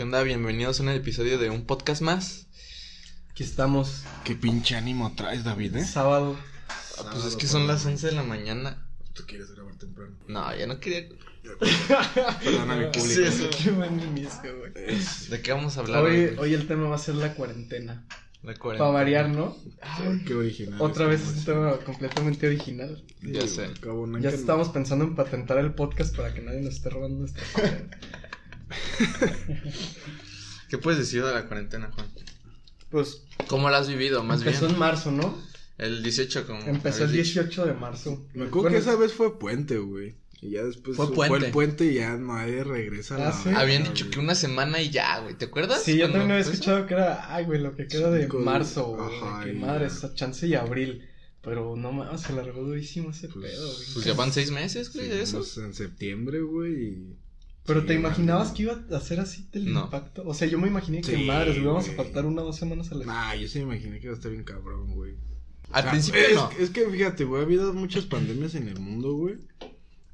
¿Qué onda? Bienvenidos a un episodio de un podcast más. Aquí estamos, Qué pinche ánimo traes, David, ¿eh? sábado. Ah, pues es que son las 11 de la mañana. Tú quieres grabar temprano. No, ya no quería. Perdona a mi público. Sí, eso. Qué buen inicio, güey. ¿De qué vamos a hablar Hoy, hoy? hoy el tema va a ser la cuarentena. La cuarentena. Para variar, ¿no? Ay, qué original. Otra vez es un tema completamente original. Ya sé. Acabo, no Ya estamos pensando en patentar el podcast para que nadie nos esté robando nuestra. ¿Qué puedes decir de la cuarentena, Juan? Pues ¿Cómo la has vivido, más empezó bien? en marzo, ¿no? El 18, como. Empezó el habías dicho. 18 de marzo. Me acuerdo Bueno, que esa vez fue puente, güey. Y ya después Fue fue, puente. el puente y ya nadie regresa a Ah, la ¿sí? Habían dicho güey. que una semana y ya, güey. ¿Te acuerdas? Sí, yo también había fue eso? escuchado que era, ay, güey, lo que queda de Cinco marzo, güey. Ajá, Que madre, esa chance y abril. Pero no mames, se largó durísimo ese Pues- pedo, güey. Pues ya van seis meses, güey, de eso. En septiembre, güey. y- Pero Sí, ¿te imaginabas que iba a hacer así el No. impacto? O sea, yo me imaginé que Sí, madres, le íbamos a güey. faltar una o dos semanas a la Nah, yo sí me imaginé que iba a estar bien cabrón, güey. Al Ah, principio es, no. Es que fíjate, güey, ha habido muchas pandemias en el mundo, güey.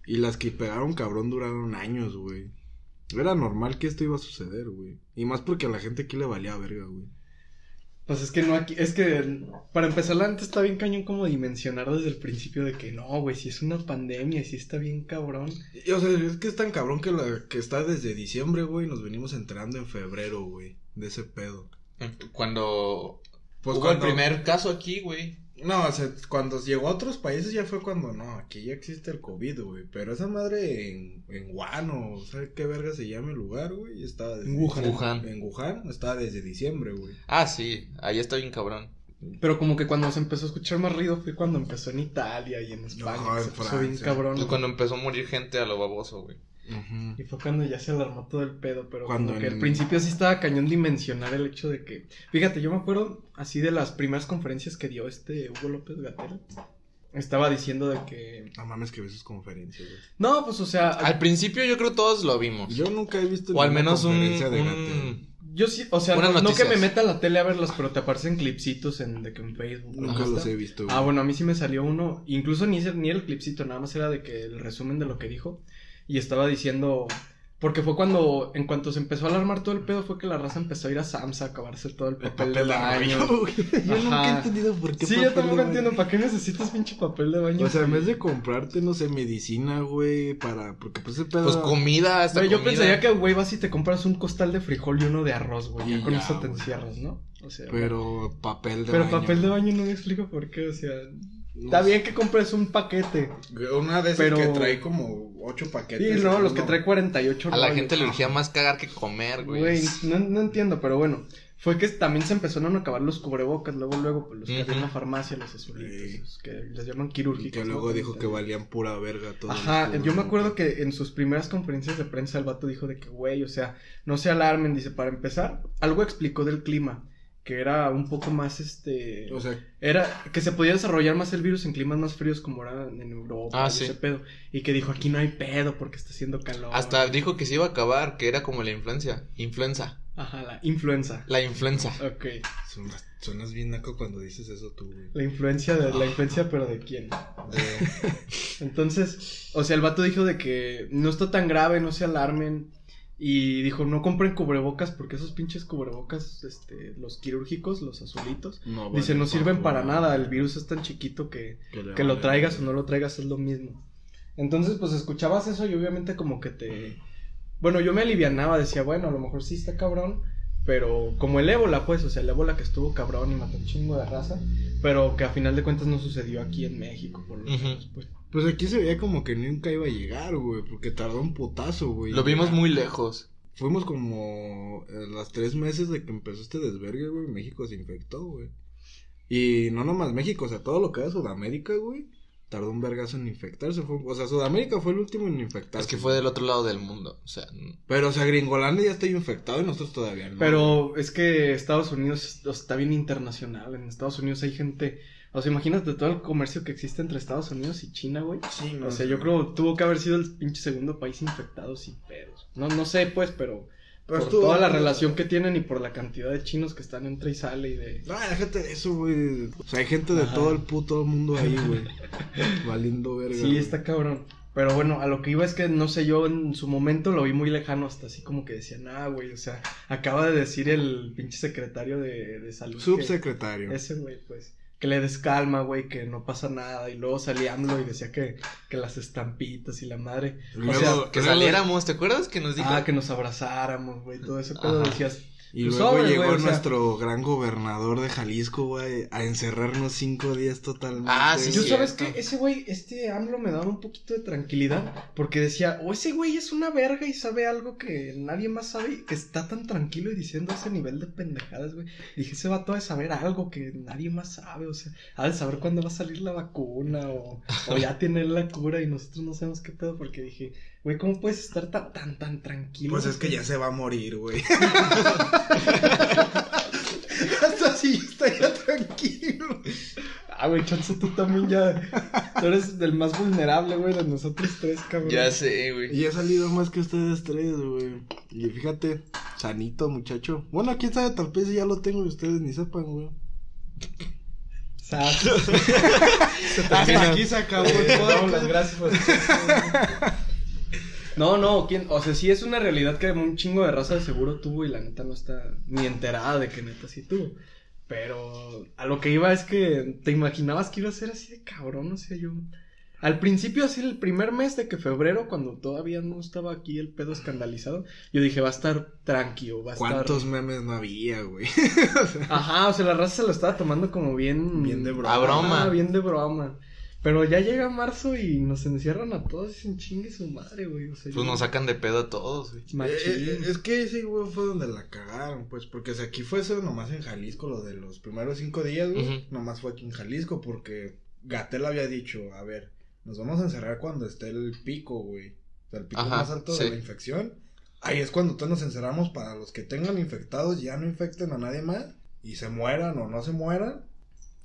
Y las que pegaron cabrón duraron años, güey. Era normal que esto iba a suceder, güey. Y más porque a la gente aquí le valía verga, güey. Pues es que no aquí, es que para empezar la neta está bien cañón como dimensionar desde el principio de que no, güey, si es una pandemia, si está bien cabrón. Y, o sea, es que es tan cabrón que, la, que está desde diciembre, güey. y Nos venimos enterando en febrero, güey. De ese pedo. Cuando Pues hubo cuando- el primer caso aquí, güey. No, o sea, cuando llegó a otros países ya fue cuando no, aquí ya existe el COVID, güey. Pero esa madre en, en Wuhan o ¿sabes qué verga se llama el lugar, güey? Estaba desde En Wuhan. Wuhan. En Wuhan estaba desde diciembre, güey. Ah, sí, ahí está bien cabrón. Pero como que cuando se empezó a escuchar más ruido fue cuando empezó en Italia y en España. Ajá, que se en puso bien cabrón. Pues cuando empezó a morir gente a lo baboso, güey. Y fue cuando ya se alarmó todo el pedo, pero Cuando como que en- al principio sí estaba cañón dimensionar el hecho de que, fíjate, yo me acuerdo así de las primeras conferencias que dio este Hugo López Gatell. Estaba diciendo de que, No mames que ves sus conferencias, güey. no, pues o sea, Al principio yo creo todos lo vimos. Yo nunca he visto o al menos un, conferencia de un- yo sí, o sea, no, no que me meta a la tele a verlas, pero te aparecen clipsitos en, de que en Facebook. Nunca los he visto, güey. Ah, bueno, a mí sí me salió uno, incluso ni, ni el clipcito, nada más era de que el resumen de lo que dijo. Y estaba diciendo, porque fue cuando, en cuanto se empezó a alarmar todo el pedo, fue que la raza empezó a ir a Sams a acabarse todo el El papel, de baño. güey. Yo nunca he entendido por qué Sí, yo papel tampoco de entiendo, ¿para qué necesitas pinche papel de baño? O sea, en vez de comprarte, no sé, medicina, güey, para... Porque pues ese pedo... Pues comida, hasta Güey, yo comida. pensaría que, güey, vas y te compras un costal de frijol y uno de arroz, güey. Ya con ya, eso te güey. encierras, ¿no? O sea, Pero papel de pero baño. papel de baño no me explico por qué, o sea, está bien que compres un paquete. Una de esas Pero- que trae como ocho paquetes. Sí, no, los que trae 48 A la gente le urgía más cagar que comer, güey. Güey, no, no entiendo, pero bueno. Fue que también se empezaron a acabar los cubrebocas, luego, luego, pues los que había en la farmacia, los azulitos, Sí. los que les llaman Y quirúrgicos. que ¿no? luego dijo que valían pura verga todo. Ajá, yo me acuerdo que en sus primeras conferencias de prensa el vato dijo de que, güey, o sea, no se alarmen, dice, para empezar, algo explicó del clima, que era un poco más, este, O sea, era que se podía desarrollar más el virus en climas más fríos como era en Europa, Ah, y sí. ese pedo, y que dijo, aquí no hay pedo porque está haciendo calor. Hasta dijo que se iba a acabar, que era como la influencia. Influenza. Ajá, la influenza. La influenza. Ok. suenas, suenas bien naco cuando dices eso tú, güey. La influencia de la influencia, pero de quién. De- Entonces, o sea, el vato dijo de que no está tan grave, no se alarmen. Y dijo, no compren cubrebocas porque esos pinches cubrebocas, este, los quirúrgicos, los azulitos, no dice, no sirven para nada, nada. El virus es tan chiquito que, que lo vale traigas o no lo traigas es lo mismo. Entonces, pues escuchabas eso y obviamente como que te... Bueno, yo me alivianaba, decía, bueno, a lo mejor sí está cabrón, pero como el ébola, pues, o sea, el ébola que estuvo cabrón y mató un chingo de raza, pero que a final de cuentas no sucedió aquí en México, por lo menos, pues. Pues aquí se veía como que nunca iba a llegar, güey, porque tardó un putazo, güey. Lo vimos muy lejos. Fuimos como a las tres meses de que empezó este desvergue, güey. México se infectó, güey. Y no nomás México, o sea, todo lo que era Sudamérica, güey. Tardó un vergazo en infectarse. Fue, o sea, Sudamérica fue el último en infectarse. Es que fue del otro lado del mundo. O sea, Pero, o sea, Gringolandia ya está infectado y nosotros todavía no. Pero es que Estados Unidos está bien internacional. En Estados Unidos hay gente. O sea, imagínate todo el comercio que existe entre Estados Unidos y China, güey. Sí, no O sea, yo creo tuvo que haber sido el pinche segundo país infectado sin pedos. No, no sé, pues, pero. Pero por toda la relación que tienen y por la cantidad de chinos que están entre y sale y de. No, déjate de eso, güey. O sea, hay gente de Ajá. todo el puto mundo ahí, güey. Valiendo verga. Sí, güey. está cabrón. Pero bueno, a lo que iba es que, no sé, yo en su momento lo vi muy lejano, hasta así como que decía, nah, güey, o sea, acaba de decir el pinche secretario de, de salud. que- Subsecretario. ese güey, pues, que le des calma, güey, que no pasa nada. Y luego salía AMLO y decía que, que las estampitas y la madre. Luego- o sea, Que saliéramos, ¿te acuerdas que nos dijo? ah, que nos abrazáramos, güey, todo eso. Pero Ajá. decías, Y Pues luego sobre, llegó güey, o sea- nuestro gran gobernador de Jalisco, güey, a encerrarnos cinco días totalmente. Ah, sí, Yo sabes que ese güey, este AMLO me daba un poquito de tranquilidad porque decía, o ese güey es una verga y sabe algo que nadie más sabe y que está tan tranquilo y diciendo ese nivel de pendejadas, güey. Dije, ese vato de saber algo que nadie más sabe, o sea, ha de saber cuándo va a salir la vacuna o, o ya tiene la cura y nosotros no sabemos qué pedo porque dije, güey, ¿cómo puedes estar tan, tan, tan tranquilo? Pues es que ya se va a morir, güey. Hasta así estaría tranquilo. Ah, güey, chance tú también ya. Tú eres del más vulnerable, güey, de nosotros tres, cabrón. Ya sé, güey. Y he salido más que ustedes tres, güey. Y fíjate, sanito, muchacho. Bueno, quién sabe, tal vez ya lo tengo y ustedes ni sepan, güey. Hasta aquí se acabó el Eh, no, las gracias por No, no, ¿quién? o sea, sí es una realidad que un chingo de raza de seguro tuvo y la neta no está ni enterada de que neta sí tuvo. Pero a lo que iba es que te imaginabas que iba a ser así de cabrón, o sea, yo. Al principio, así el primer mes de que febrero, cuando todavía no estaba aquí el pedo escandalizado, yo dije, va a estar tranquilo, va a ¿Cuántos estar. memes no había, güey? Ajá, o sea, la raza se lo estaba tomando como bien. Bien de broma. A broma. Bien de broma. Pero ya llega marzo y nos encierran a todos y dicen chingue su madre, güey. O sea, Pues yo- nos sacan de pedo a todos, güey. Machín. Eh, eh, es que ese, güey, fue donde la cagaron, pues, porque si aquí fue eso nomás en Jalisco, lo de los primeros cinco días, güey, Ujú. nomás fue aquí en Jalisco, porque Gatel había dicho, a ver, nos vamos a encerrar cuando esté el pico, güey, o sea, el pico Ajá, más alto de la infección, ahí es cuando todos nos encerramos para los que tengan infectados, ya no infecten a nadie más, y se mueran o no se mueran,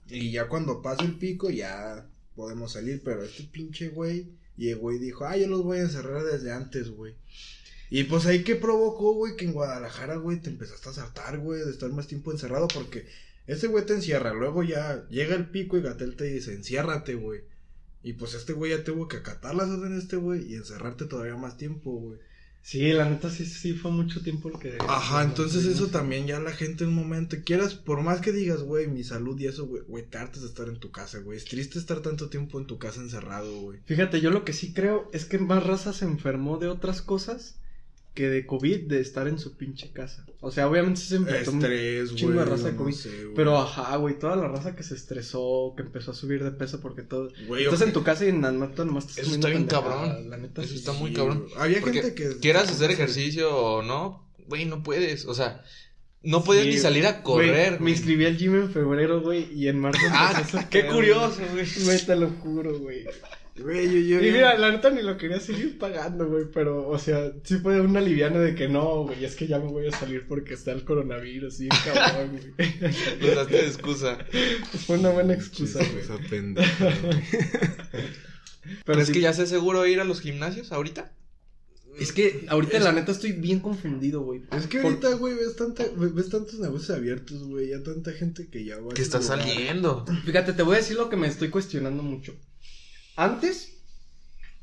y ya cuando pase el pico, ya podemos salir, pero este pinche güey, y el güey dijo, ah, yo los voy a encerrar desde antes, güey. Y pues ahí que provocó, güey, que en Guadalajara, güey, te empezaste a saltar, güey, de estar más tiempo encerrado, porque ese güey te encierra, luego ya llega el pico y Gatel te dice, enciérrate, güey. Y pues este güey ya tuvo que acatar las órdenes de este güey y encerrarte todavía más tiempo, güey. Sí, la neta sí, sí fue mucho tiempo el que. Ajá, entonces eso también ya la gente en un momento, quieras, por más que digas, güey, mi salud y eso, güey, güey, te hartas de estar en tu casa, güey. Es triste estar tanto tiempo en tu casa encerrado, güey. Fíjate, yo lo que sí creo es que más raza se enfermó de otras cosas que de COVID de estar en su pinche casa. O sea, obviamente se enfermó. Estrés, un güey. chingo de raza de no COVID, sé. Pero ajá, güey, toda la raza que se estresó, que empezó a subir de peso porque todo. Güey, Estás en tu casa y nada más nomás estás Eso está bien cabrón. La neta Eso sí. está muy cabrón. Había Porque gente que. Quieras hacer ejercicio o no, güey, no puedes. O sea, no puedes Sí, ni salir a correr. me inscribí al gym en febrero, güey, y en marzo. Ah, qué curioso, güey. Güey, te lo juro, güey. Güey, yo, yo. Y mira, la neta ni lo quería seguir pagando, güey, pero, o sea, sí fue una liviana de que no, güey, es que ya me voy a salir porque está el coronavirus, sí, cabrón, güey. Nos daste de excusa. fue una buena excusa, güey. Esa pendeja, güey. Pero ¿Es sí, que ya sé seguro ir a los gimnasios ahorita? es que ahorita la neta estoy bien confundido, güey. Es que Por- ahorita, güey, ves, tanta, ves tantos negocios abiertos, güey. Ya tanta gente que ya va. Que está saliendo. Fíjate, te voy a decir lo que me estoy cuestionando mucho. Antes,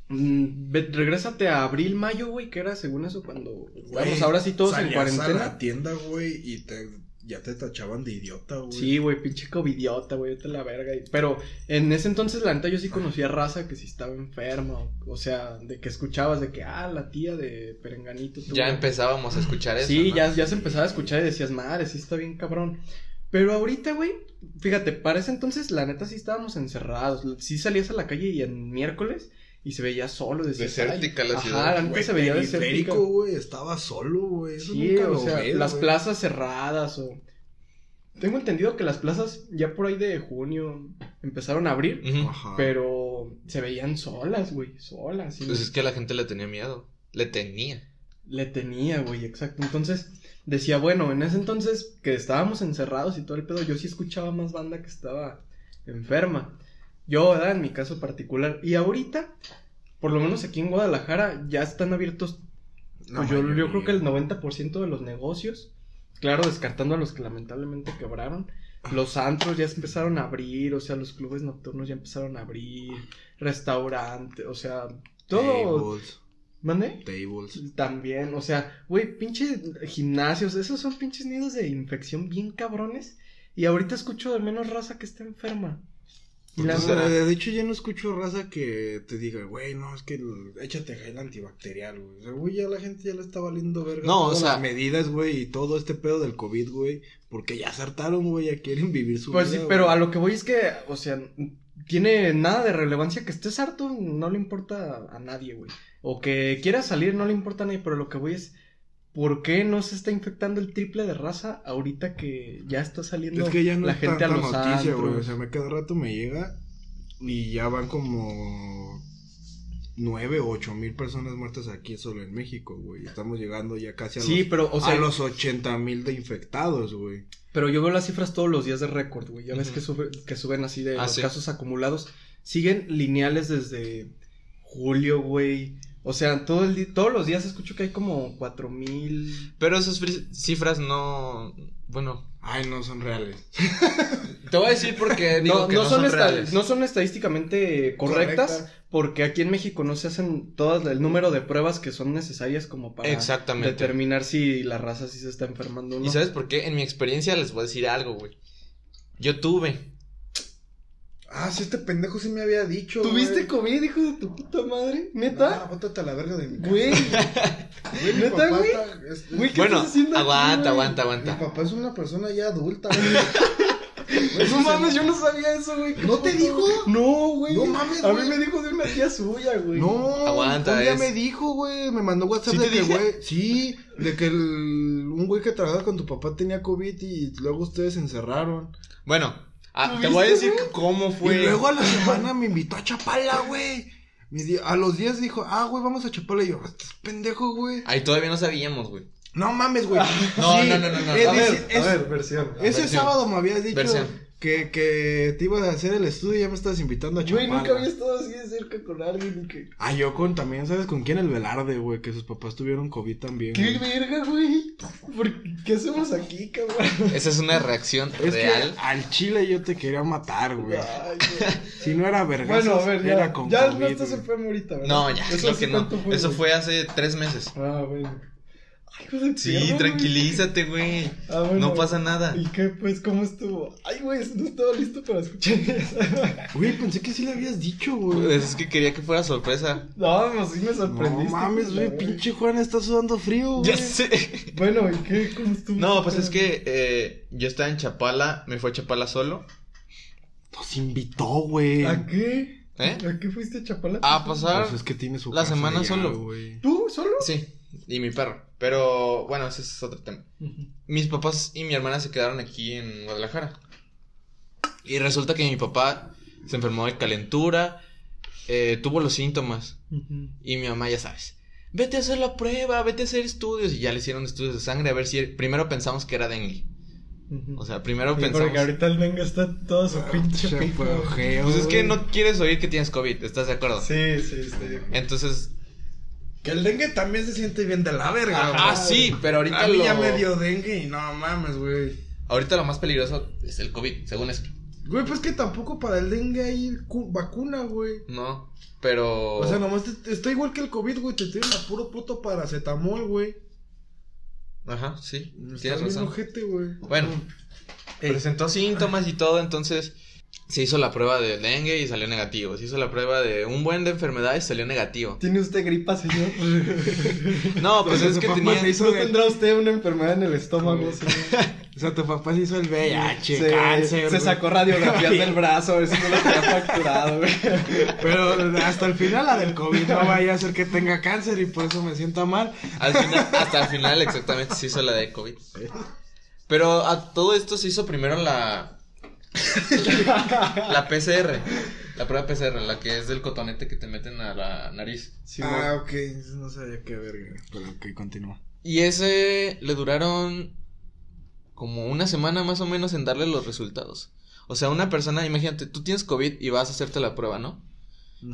mm, ve- regrésate a abril, mayo, güey, que era según eso cuando estábamos ahora sí todos en salías a cuarentena. la tienda, güey, y te, ya te tachaban de idiota, güey. Sí, güey, pinche covidiota, güey, vete a la verga. y- Pero en ese entonces, la neta, yo sí conocía raza que sí estaba enferma. O, o sea, de que escuchabas de que, ah, la tía de Perenganito. Ya empezábamos a escuchar eso. Sí, ¿no? ya, ya se empezaba a escuchar y decías, madre, sí está bien cabrón. Pero ahorita, güey, fíjate, para ese entonces, la neta, sí estábamos encerrados. Sí salías a la calle y en miércoles y se veía solo. Decías, Desértica la Ajá, ciudad. neta Güey, se veía desértica. güey, estaba solo, güey. Eso Sí, nunca o lo sea, ves, las plazas cerradas o... Tengo entendido que las plazas ya por ahí de junio empezaron a abrir. Ajá. pero se veían solas, güey, solas. y Pues es que la gente le tenía miedo. Le tenía. Le tenía, güey, exacto. Entonces decía, bueno, en ese entonces que estábamos encerrados y todo el pedo, yo sí escuchaba más banda que estaba enferma. Yo, ¿verdad? En mi caso particular. Y ahorita, por lo menos aquí en Guadalajara, ya están abiertos Pues yo, yo creo que el 90% de los negocios, claro, descartando a los que lamentablemente quebraron, los antros ya empezaron a abrir, o sea, los clubes nocturnos ya empezaron a abrir, restaurantes, o sea, Todo. Tables. ¿Mande? Tables. También, o sea, güey, pinche gimnasios, esos son pinches nidos de infección bien cabrones. Y ahorita escucho de menos raza que está enferma. Y la O sea, será? de hecho, ya no escucho raza que te diga, güey, no, es que el- échate gel antibacterial, güey. O sea, güey, ya la gente ya le está valiendo verga. No, o sea- las medidas, güey, y todo este pedo del COVID, güey. Porque ya se hartaron, güey, ya quieren vivir su Pues vida. sí, pero güey. a lo que voy es que, o sea, tiene nada de relevancia que estés harto, no le importa a nadie, güey. O que quieras salir, no le importa a nadie, pero lo que voy es, ¿por qué no se está infectando el triple de raza ahorita que ya está saliendo Es que ya no la es gente a los noticia, güey. O sea, me cada rato me llega y ya van como nueve o ocho mil personas muertas aquí solo en México, güey. Estamos llegando ya casi a, Sí, los, pero, o sea, a los 80 mil de infectados, güey. Pero yo veo las cifras todos los días de récord, güey. Ya ves que, sube- que suben así de Ah, los sí. casos acumulados. Siguen lineales desde julio, güey. O sea, todo el todos los días escucho que hay como cuatro mil. Pero esas cifras no. Bueno, Ay, no son reales. te voy a decir porque digo No, que no no, son son, esta- reales. no son estadísticamente correctas, porque aquí en México no se hacen todas el número de pruebas que son necesarias como para Exactamente. determinar si la raza sí se está enfermando o no. ¿Y sabes por qué? En mi experiencia les voy a decir algo, güey. Yo tuve. Ah, sí, este pendejo sí me había dicho. ¿Tuviste güey. COVID, hijo de tu puta madre? No, ¿Neta? bótate a la verga de mi casa. Güey. Güey, mi ¿Neta, güey? está- es- Güey, ¿qué Bueno, estás haciendo aquí, aguanta, güey? aguanta, Mi aguanta. papá es una persona ya adulta, güey. Güey, No se- mames, yo no sabía eso, güey. ¿Qué ¿No te puto? dijo? No, güey. No mames, A mí me dijo de una tía suya, güey. No, Aguanta, un día es- me dijo, güey, me mandó WhatsApp ¿Sí de que, dije? güey, sí, de que el, un güey que trabajaba con tu papá tenía COVID y luego ustedes se encerraron. Bueno, ah, te ¿Tuviste, voy a decir güey? cómo fue. Y luego a la semana me invitó a Chapala, güey. A los días dijo, ah, güey, vamos a Chapala. Y yo, estás pendejo, güey. Ahí todavía no sabíamos, güey. No mames, güey. No, Sí, no, no, no, no. es A decir, a ver, versión. Ese Versión. sábado me habías dicho Versión. Que, que te ibas a hacer el estudio y ya me estabas invitando a Chapala. Güey, nunca había estado así de cerca con alguien y que... Ah, yo con también, ¿sabes con quién? El Velarde, güey, que sus papás tuvieron COVID también. ¡Qué güey. verga, güey! ¿Por ¿Qué hacemos aquí, cabrón? Esa es una reacción Es real. que al chile yo te quería matar, güey. Ay, güey. Si no era verga, Bueno, a ver, era ya, con ya no COVID, estás güey. enfermo ahorita, ¿verdad? No, ya, Eso creo sí, que no. ¿cuánto Eso güey? fue hace tres meses. Ah, bueno. Ay, de Sí, güey. tranquilízate, güey. Ah, bueno. No pasa nada. ¿Y qué, pues, cómo estuvo? Ay, güey, no estaba listo para escuchar eso. Güey, pensé que sí le habías dicho, güey. Pues es que quería que fuera sorpresa. No, pues sí me No sorprendiste. mames, güey, güey. pinche Juan está sudando frío, güey. Ya sé. Bueno, ¿y qué? ¿Cómo estuvo? No, pues es que eh, yo estaba en Chapala, me fue a Chapala solo. Nos invitó, güey. ¿A qué? ¿Eh? ¿A qué fuiste a Chapala? A pasar. Pues es que tiene su La casa semana allá, solo. güey. ¿Tú solo? Sí, y mi perro. Pero bueno, ese es otro tema. Mis papás y mi hermana se quedaron aquí en Guadalajara. Y resulta que mi papá se enfermó de calentura, eh, tuvo los síntomas. Y mi mamá, ya sabes, vete a hacer la prueba, vete a hacer estudios. Y ya le hicieron estudios de sangre a ver si. Primero pensamos que era dengue. O sea, primero Sí, pensamos. porque ahorita el dengue está todo su pinche Che, pico. Pues es que no quieres oír que tienes COVID, ¿estás de acuerdo? Sí, sí, sí. Entonces. Que el dengue también se siente bien de la verga, Ah, sí, pero ahorita A mí lo. ya me dio dengue y no mames, güey. Ahorita lo más peligroso es el COVID, según eso. Güey, pues que tampoco para el dengue hay cu- vacuna, güey. No, pero. O sea, nomás te- está igual que el COVID, güey. Te tiran a puro puto paracetamol, güey. Ajá, sí, Está tienes bien razón. ojete, güey. Bueno, presentó síntomas y todo, entonces se hizo la prueba de dengue y salió negativo. Se hizo la prueba de un buen de enfermedades y salió negativo. ¿Tiene usted gripa, señor? No, pues Entonces, es que tenía. hizo ¿No tendrá usted una enfermedad en el estómago, señor? O sea, tu papá se hizo el VIH, Se- cáncer. Se sacó radiografías del brazo, si no lo tenía fracturado, güey. Pero hasta el final la del COVID no vaya a ser que tenga cáncer y por eso me sienta mal. Al final, hasta el final exactamente se hizo la de COVID. Pero a todo esto se hizo primero la. la PCR. La prueba PCR, la que es del cotonete que te meten a la nariz. Sí, ah, ok. No sabía qué verga. Pero ok, continúa. Y ese le duraron como una semana más o menos en darle los resultados. O sea, una persona, imagínate, tú tienes COVID y vas a hacerte la prueba, ¿no?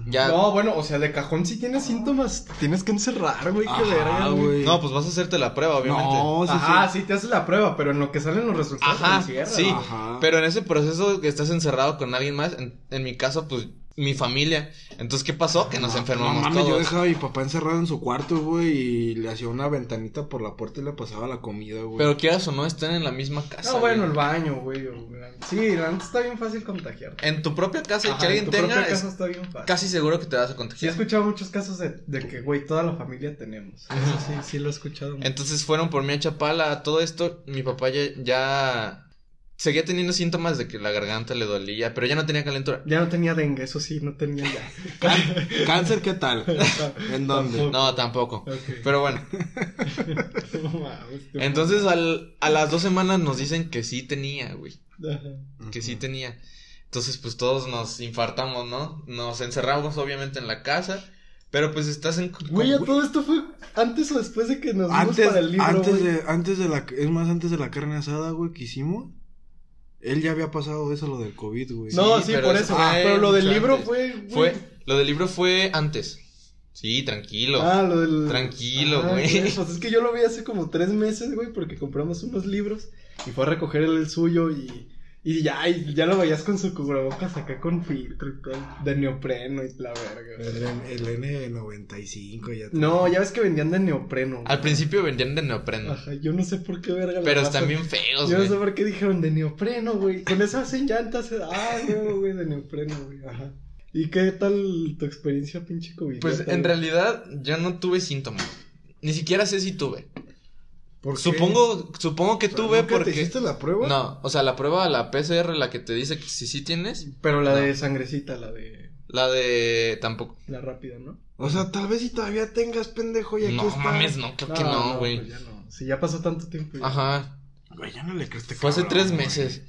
Ya. No, bueno, o sea, de cajón si tienes síntomas, tienes que encerrar, güey, qué Ajá, verga, güey. güey. No, pues vas a hacerte la prueba, obviamente. No, sí, Ajá, sí. sí te haces la prueba, pero en lo que salen los resultados Ajá, te encierras. sí. Ajá. Pero en ese proceso que estás encerrado con alguien más, en, en mi caso, pues mi familia. Entonces, ¿qué pasó? Que nos No, enfermamos No mames, yo dejaba a mi papá encerrado en su cuarto, güey, y le hacía una ventanita por la puerta y le pasaba la comida, güey. Pero quieras o no, están en la misma casa. No, bueno, güey. el baño, güey. o- Sí, la neta está bien fácil contagiarte. En tu propia casa y Ajá, que alguien en tu tenga, propia es casa está bien fácil. casi seguro que te vas a Sí he contagiar. escuchado muchos casos de, de que, güey, toda la familia tenemos. Eso sí, sí lo he escuchado. Entonces fueron por mí a Chapala. Todo esto, mi papá ya, ya seguía teniendo síntomas de que la garganta le dolía, pero ya no tenía calentura. Ya no tenía dengue, eso sí, no tenía ya. ¿Cáncer qué tal? ¿En dónde? Tampoco. No, tampoco. Pero bueno, entonces al, a las dos semanas nos dicen que sí tenía, güey. Ajá. Que sí tenía. Entonces, pues todos nos infartamos, ¿no? Nos encerramos obviamente en la casa, pero pues estás en... Güey, ¿a todo esto fue antes o después de que nos vimos Antes, para el libro, antes güey? de, antes de la, es más, antes de la carne asada, güey, que hicimos, él ya había pasado eso, lo del COVID, güey. No, Sí, por eso pero lo del libro antes. fue, güey. Fue, lo del libro fue antes. Sí, tranquilo. Ah, lo del. Tranquilo, Ah, güey. Pues es que yo lo vi hace como tres meses, güey, porque compramos unos libros y fue a recoger él el suyo y. Y ya, y ya lo veías con su cubrebocas acá con filtro y todo, de neopreno y la verga. El, el N95 ya. No, ya ves que vendían de neopreno. Al principio vendían de neopreno. Ajá, yo no sé por qué verga. Pero están bien feos, Yo no sé güey. por qué dijeron de neopreno, güey. Con eso hacen llantas. Ah, güey, güey, de neopreno, güey. Ajá. ¿Y qué tal tu experiencia, pinche COVID? Pues en realidad yo no tuve síntomas. Ni siquiera sé si tuve. ¿Por qué? Supongo, supongo que O sea, tuve ¿nunca porque. te hiciste la prueba? No, o sea, la prueba, la PCR, la que te dice que si sí tienes, Pero la No. de sangrecita, la de. la de tampoco. La rápida, ¿no? O sea, tal vez si todavía tengas, pendejo, y aquí No está. mames, no, creo que no, güey. pues ya no. Si ya pasó tanto tiempo. ya. Ajá. Güey, ya no le crees Fue hace tres meses.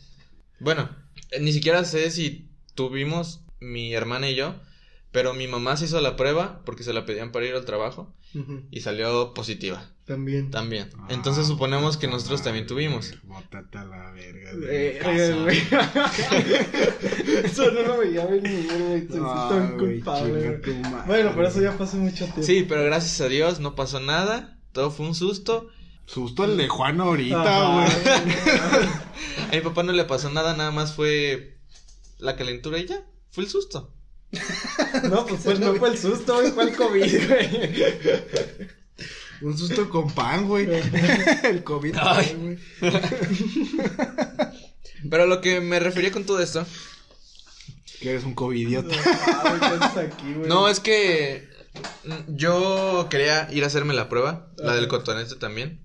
Bueno, eh, ni siquiera sé si tuvimos mi hermana y yo, pero mi mamá se hizo la prueba porque se la pedían para ir al trabajo Ujú, y salió positiva También. también. Ah, Entonces suponemos que nosotros también tuvimos. Bótate a la verga. de Eh, mi eh, eso no lo veía venir, güey. Ah, tan güey, culpable. madre, Bueno, pero eso ya pasó mucho tiempo. Sí, pero gracias a Dios no pasó nada. Todo fue un susto. Susto el de Juan ahorita, güey. A mi papá no le pasó nada, nada más fue la calentura y ya. Fue el susto. No, pues, pues no fue el susto, güey, fue el COVID, güey. Un susto con pan, güey. el COVID, güey. Pero a lo que me refería con todo esto. Que eres un covidiota. No, es que yo quería ir a hacerme la prueba, la del cotonete también.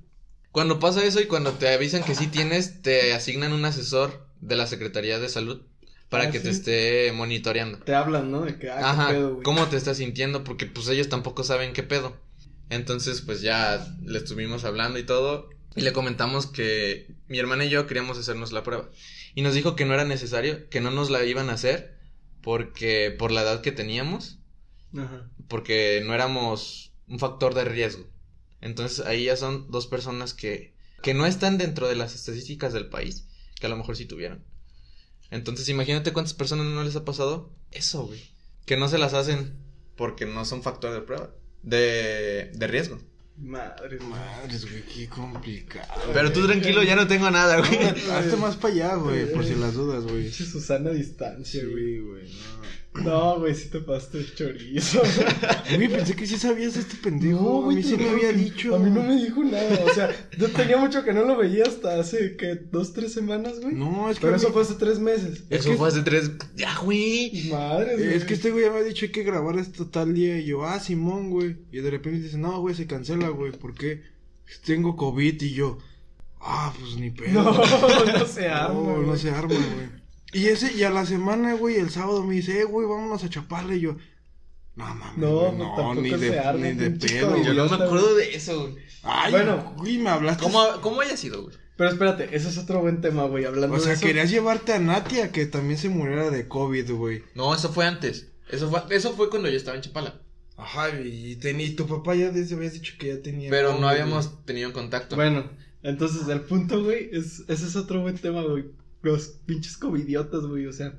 Cuando pasa eso y cuando te avisan que sí tienes, te asignan un asesor de la Secretaría de Salud para Ah, que te esté monitoreando. Te hablan, ¿no? De que, ah, Ajá, qué pedo, güey. ¿cómo te estás sintiendo? Porque pues ellos tampoco saben qué pedo. Entonces, pues ya le estuvimos hablando y todo. Y le comentamos que mi hermana y yo queríamos hacernos la prueba. Y nos dijo que no era necesario, que no nos la iban a hacer, porque por la edad que teníamos, Ajá. porque no éramos un factor de riesgo. Entonces ahí ya son dos personas que, que no están dentro de las estadísticas del país, que a lo mejor sí tuvieron. Entonces imagínate cuántas personas no les ha pasado eso, güey. Que no se las hacen porque no son factor de prueba, de, de riesgo. Madre mía. Madres, güey, qué complicado. Pero tú tranquilo, ya no tengo nada, güey. Hazte más para allá, güey, por si las dudas, güey. Susana a distancia, güey. Sí, güey, no. No, güey, sí te pasaste el chorizo. Güey, pensé que sí sabías de este pendejo. a mí sí me había que dicho. A mí no me dijo nada. O sea, yo tenía mucho que no lo veía hasta hace, ¿qué? ¿Dos, tres semanas, güey? No, es que. Pero eso fue hace tres meses. Es Eso que- fue hace tres... Ya, güey. Madre, güey. Es que este güey ya me ha dicho hay que grabar esto tal día. Y yo, ah, Simón, güey. Y de repente dice, no, güey, se cancela, güey. ¿Por qué? Tengo COVID. Y yo, ah, pues ni pedo. No, no se arma. No, no güey. se arma, güey. Y ese, y a la semana, güey, el sábado me dice, eh, güey, vámonos a Chapala. Y yo, no mames, No, güey, pues no, tampoco ni de, arma, ni de pedo. Yo güey. no me acuerdo de eso, güey. Ay, Bueno. güey, me hablaste. ¿Cómo, ¿Cómo haya sido, güey? Pero espérate, ese es otro buen tema, güey. Hablando O sea, de eso. querías llevarte a Natia que también se muriera de COVID, güey. No, eso fue antes. Eso fue, eso fue cuando yo estaba en Chapala. Ajá, y, ten- y tu papá ya desde habías dicho que ya tenía. Pero COVID, no güey. habíamos tenido contacto. Bueno, entonces el punto, güey, es, ese es otro buen tema, güey. Los pinches covidiotas, güey. O sea,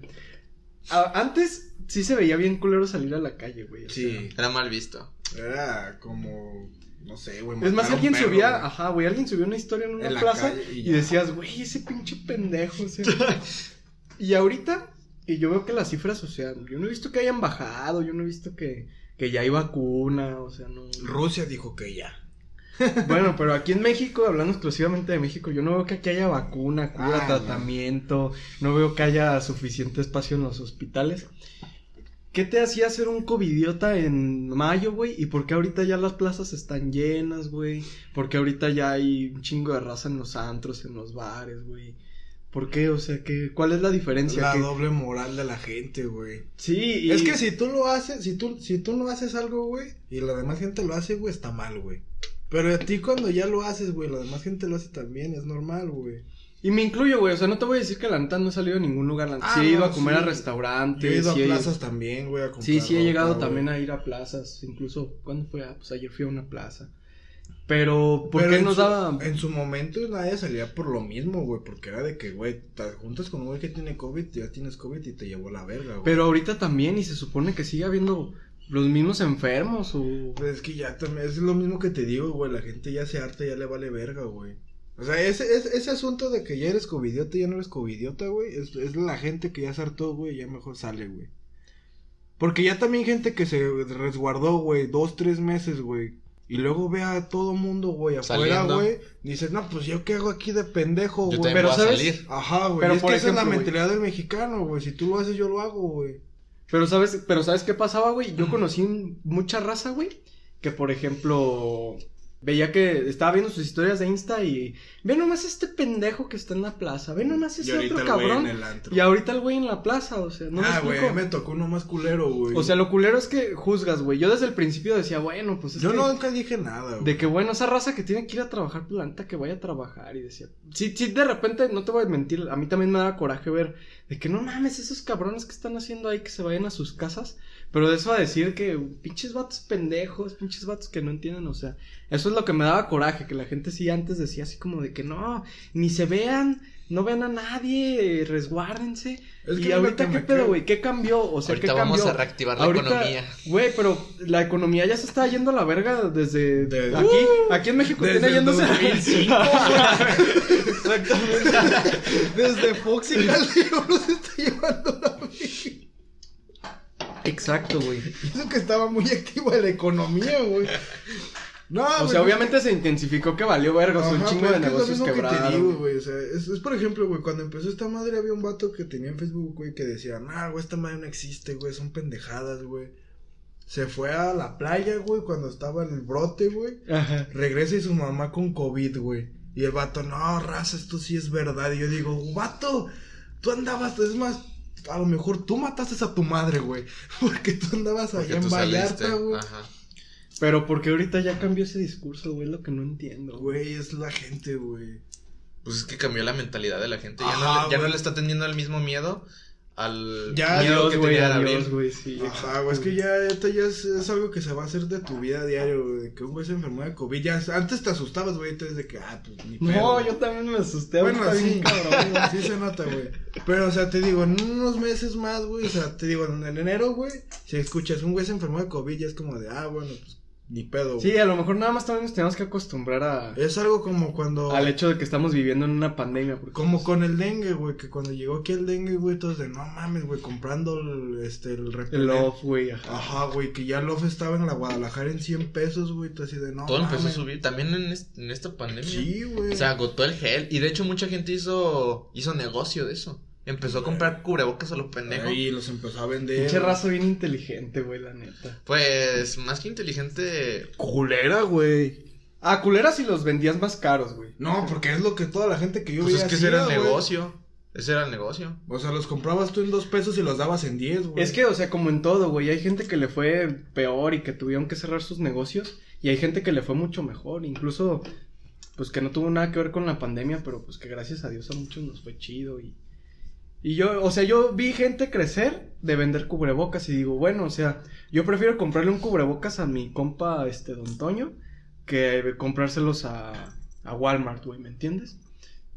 a- antes sí se veía bien culero salir a la calle, güey. Sí, Era mal visto. era como. No sé, güey. Es más, alguien perro, subía, güey. ajá, güey, alguien subió una historia en una En plaza y decías, güey, ese pinche pendejo, o sea. y ahorita, Y yo veo que las cifras, o sea, yo no he visto que hayan bajado, yo no he visto que, que ya hay vacuna, o sea, no. Rusia dijo que ya. Bueno, pero aquí en México, hablando exclusivamente de México, yo no veo que aquí haya vacuna, cura, Ah, tratamiento, no veo que haya suficiente espacio en los hospitales. ¿Qué te hacía ser un covidiota en mayo, güey? ¿Y por qué ahorita ya las plazas están llenas, güey? ¿Por qué ahorita ya hay un chingo de raza en los antros, en los bares, güey? ¿Por qué? O sea, ¿qué, ¿cuál es la diferencia? La ¿Qué- doble moral de la gente, güey. Sí, y... Es que si tú lo haces, si tú, si tú no haces algo, güey, y la demás gente lo hace, güey, está mal, güey. Pero a ti cuando ya lo haces, güey, la demás gente lo hace también, es normal, güey. Y me incluyo, güey, o sea, no te voy a decir que la neta no he salido a ningún lugar. la- Ah, sí he ido a comer sí. a restaurantes. Yo he ido a sí plazas también, güey, a comprar Sí, sí he llegado ropa, también güey. a ir a plazas, incluso, ¿cuándo fue? Ah, pues ayer fui a una plaza. Pero, ¿por Pero qué nos su- daba...? En su momento nadie salía por lo mismo, güey, porque era de que, güey, te juntas con un güey que tiene COVID, ya tienes COVID y te llevó la verga, güey. Pero ahorita también, y se supone que sigue habiendo los mismos enfermos, o... Pues es que ya también, es lo mismo que te digo, güey, la gente ya se harta, ya le vale verga, güey. O sea, ese, ese, ese asunto de que ya eres covidiota y ya no eres covidiota, güey, es, es la gente que ya se hartó, güey, ya mejor sale, güey. Porque ya también gente que se resguardó, güey, dos, tres meses, güey. Y luego ve a todo mundo, güey, afuera, güey. Dices, no, pues yo qué hago aquí de pendejo, güey. Pero, voy a ¿sabes? salir. Ajá, güey. Pero, Es por que esa es la mentalidad del mexicano, güey. Si tú lo haces, yo lo hago, güey. Pero ¿sabes, pero ¿sabes qué pasaba, güey? Yo conocí mucha raza, güey, que por ejemplo... Veía que estaba viendo sus historias de Insta y... Ve nomás este pendejo que está en la plaza, ve nomás ese otro cabrón. Y ahorita el güey en la plaza, o sea, no ah, güey, me tocó uno más culero, güey. O sea, lo culero es que juzgas, güey. Yo desde el principio decía, bueno, pues es yo que... nunca dije nada, güey. De que, bueno, esa raza que tiene que ir a trabajar, pues la neta que vaya a trabajar. Y decía, sí, sí, de repente, no te voy a mentir, a mí también me da coraje ver de que no mames, esos cabrones que están haciendo ahí que se vayan a sus casas. Pero de eso a decir que pinches vatos pendejos, pinches vatos que no entienden, o sea, eso es lo que me daba coraje, que la gente sí antes decía así como de que no, ni se vean, no vean a nadie, resguárdense. Es que y ahorita, que ¿qué pedo, güey? ¿Qué cambió? O sea, Ahorita ¿qué vamos cambió? a reactivar la Ahorita, economía. Güey, pero la economía ya se está yendo a la verga desde De- aquí. aquí en México desde tiene el yéndose. 2005, Exactamente. Desde Fox y Calderón nos está llevando la verga. Exacto, güey. Eso que estaba muy activa la economía, güey. No, O sea, obviamente se intensifico que valió sea, un chingo de que es negocios que quebrados. digo, güey. O sea, es, es por ejemplo, güey, cuando empezó esta madre había un vato que tenía en Facebook, güey, que decía, nah, güey, esta madre no existe, güey, son pendejadas, güey. Se fue a la playa, güey, cuando estaba en el brote, güey. Ajá. Regresa y su mamá con COVID, güey. Y el vato, no, raza, esto sí es verdad. Y yo digo, vato, tú andabas, es más, a lo mejor tú mataste a tu madre, güey. Porque tú andabas Porque allá en tú. Vallarta, güey. Ajá. Pero porque ahorita ya cambió ese discurso, güey, lo que no entiendo. güey. Es la gente, güey. Pues es que cambió la mentalidad de la gente. Ya, no, le- ya no le está teniendo el mismo miedo al Ya, miedo Adiós, que güey, tenía en adiós, güey, sí. Ajá, exacto, güey, es que ya, esto ya es, es algo que se va a hacer de tu vida diario, güey. De que un güey se enfermó de COVID. Ya, antes te asustabas, güey, entonces de que, ah, pues ni pedo. No, yo también me asusté. Bueno, sí, cabrón, güey. sí se nota, güey. Pero, o sea, te digo, en unos meses más, güey, o sea, te digo, en enero, güey, si escuchas un güey se enfermó de COVID, ya es como de, ah, bueno, pues, ni pedo, güey. Sí, a lo mejor nada más también nos tenemos que acostumbrar a, Es algo como cuando... al hecho de que estamos viviendo en una pandemia. Porque... Como con el dengue, güey, que cuando llegó aquí el dengue, güey, todos de, no mames, güey, comprando el, este, el El repelente. off, güey, ajá. Ajá, güey, que ya el off estaba en la Guadalajara en 100 pesos, güey, tú así de, no Todo empezó a subir. También en, est- en esta pandemia. Sí, güey. Se agotó el gel. Y de hecho, mucha gente hizo, hizo negocio de eso. Empezó a comprar cubrebocas a los pendejos. Ahí los empezó a vender. Pinche raza bien inteligente, güey, la neta. Pues, más que inteligente. Culera, güey. Ah, culeras y los vendías más caros, güey. No, porque es lo que toda la gente que yo Pues veía es que ese era el güey. negocio. Ese era el negocio. O sea, los comprabas tú en dos pesos y los dabas en 10, güey. Es que, o sea, como en todo, güey, hay gente que le fue peor y que tuvieron que cerrar sus negocios y hay gente que le fue mucho mejor, incluso, pues que no tuvo nada que ver con la pandemia, pero pues que gracias a Dios a muchos nos fue chido y... Y yo, o sea, yo vi gente crecer de vender cubrebocas y digo, bueno, o sea, yo prefiero comprarle un cubrebocas a mi compa, este, Don Toño, que comprárselos a, a Walmart, güey, ¿me entiendes?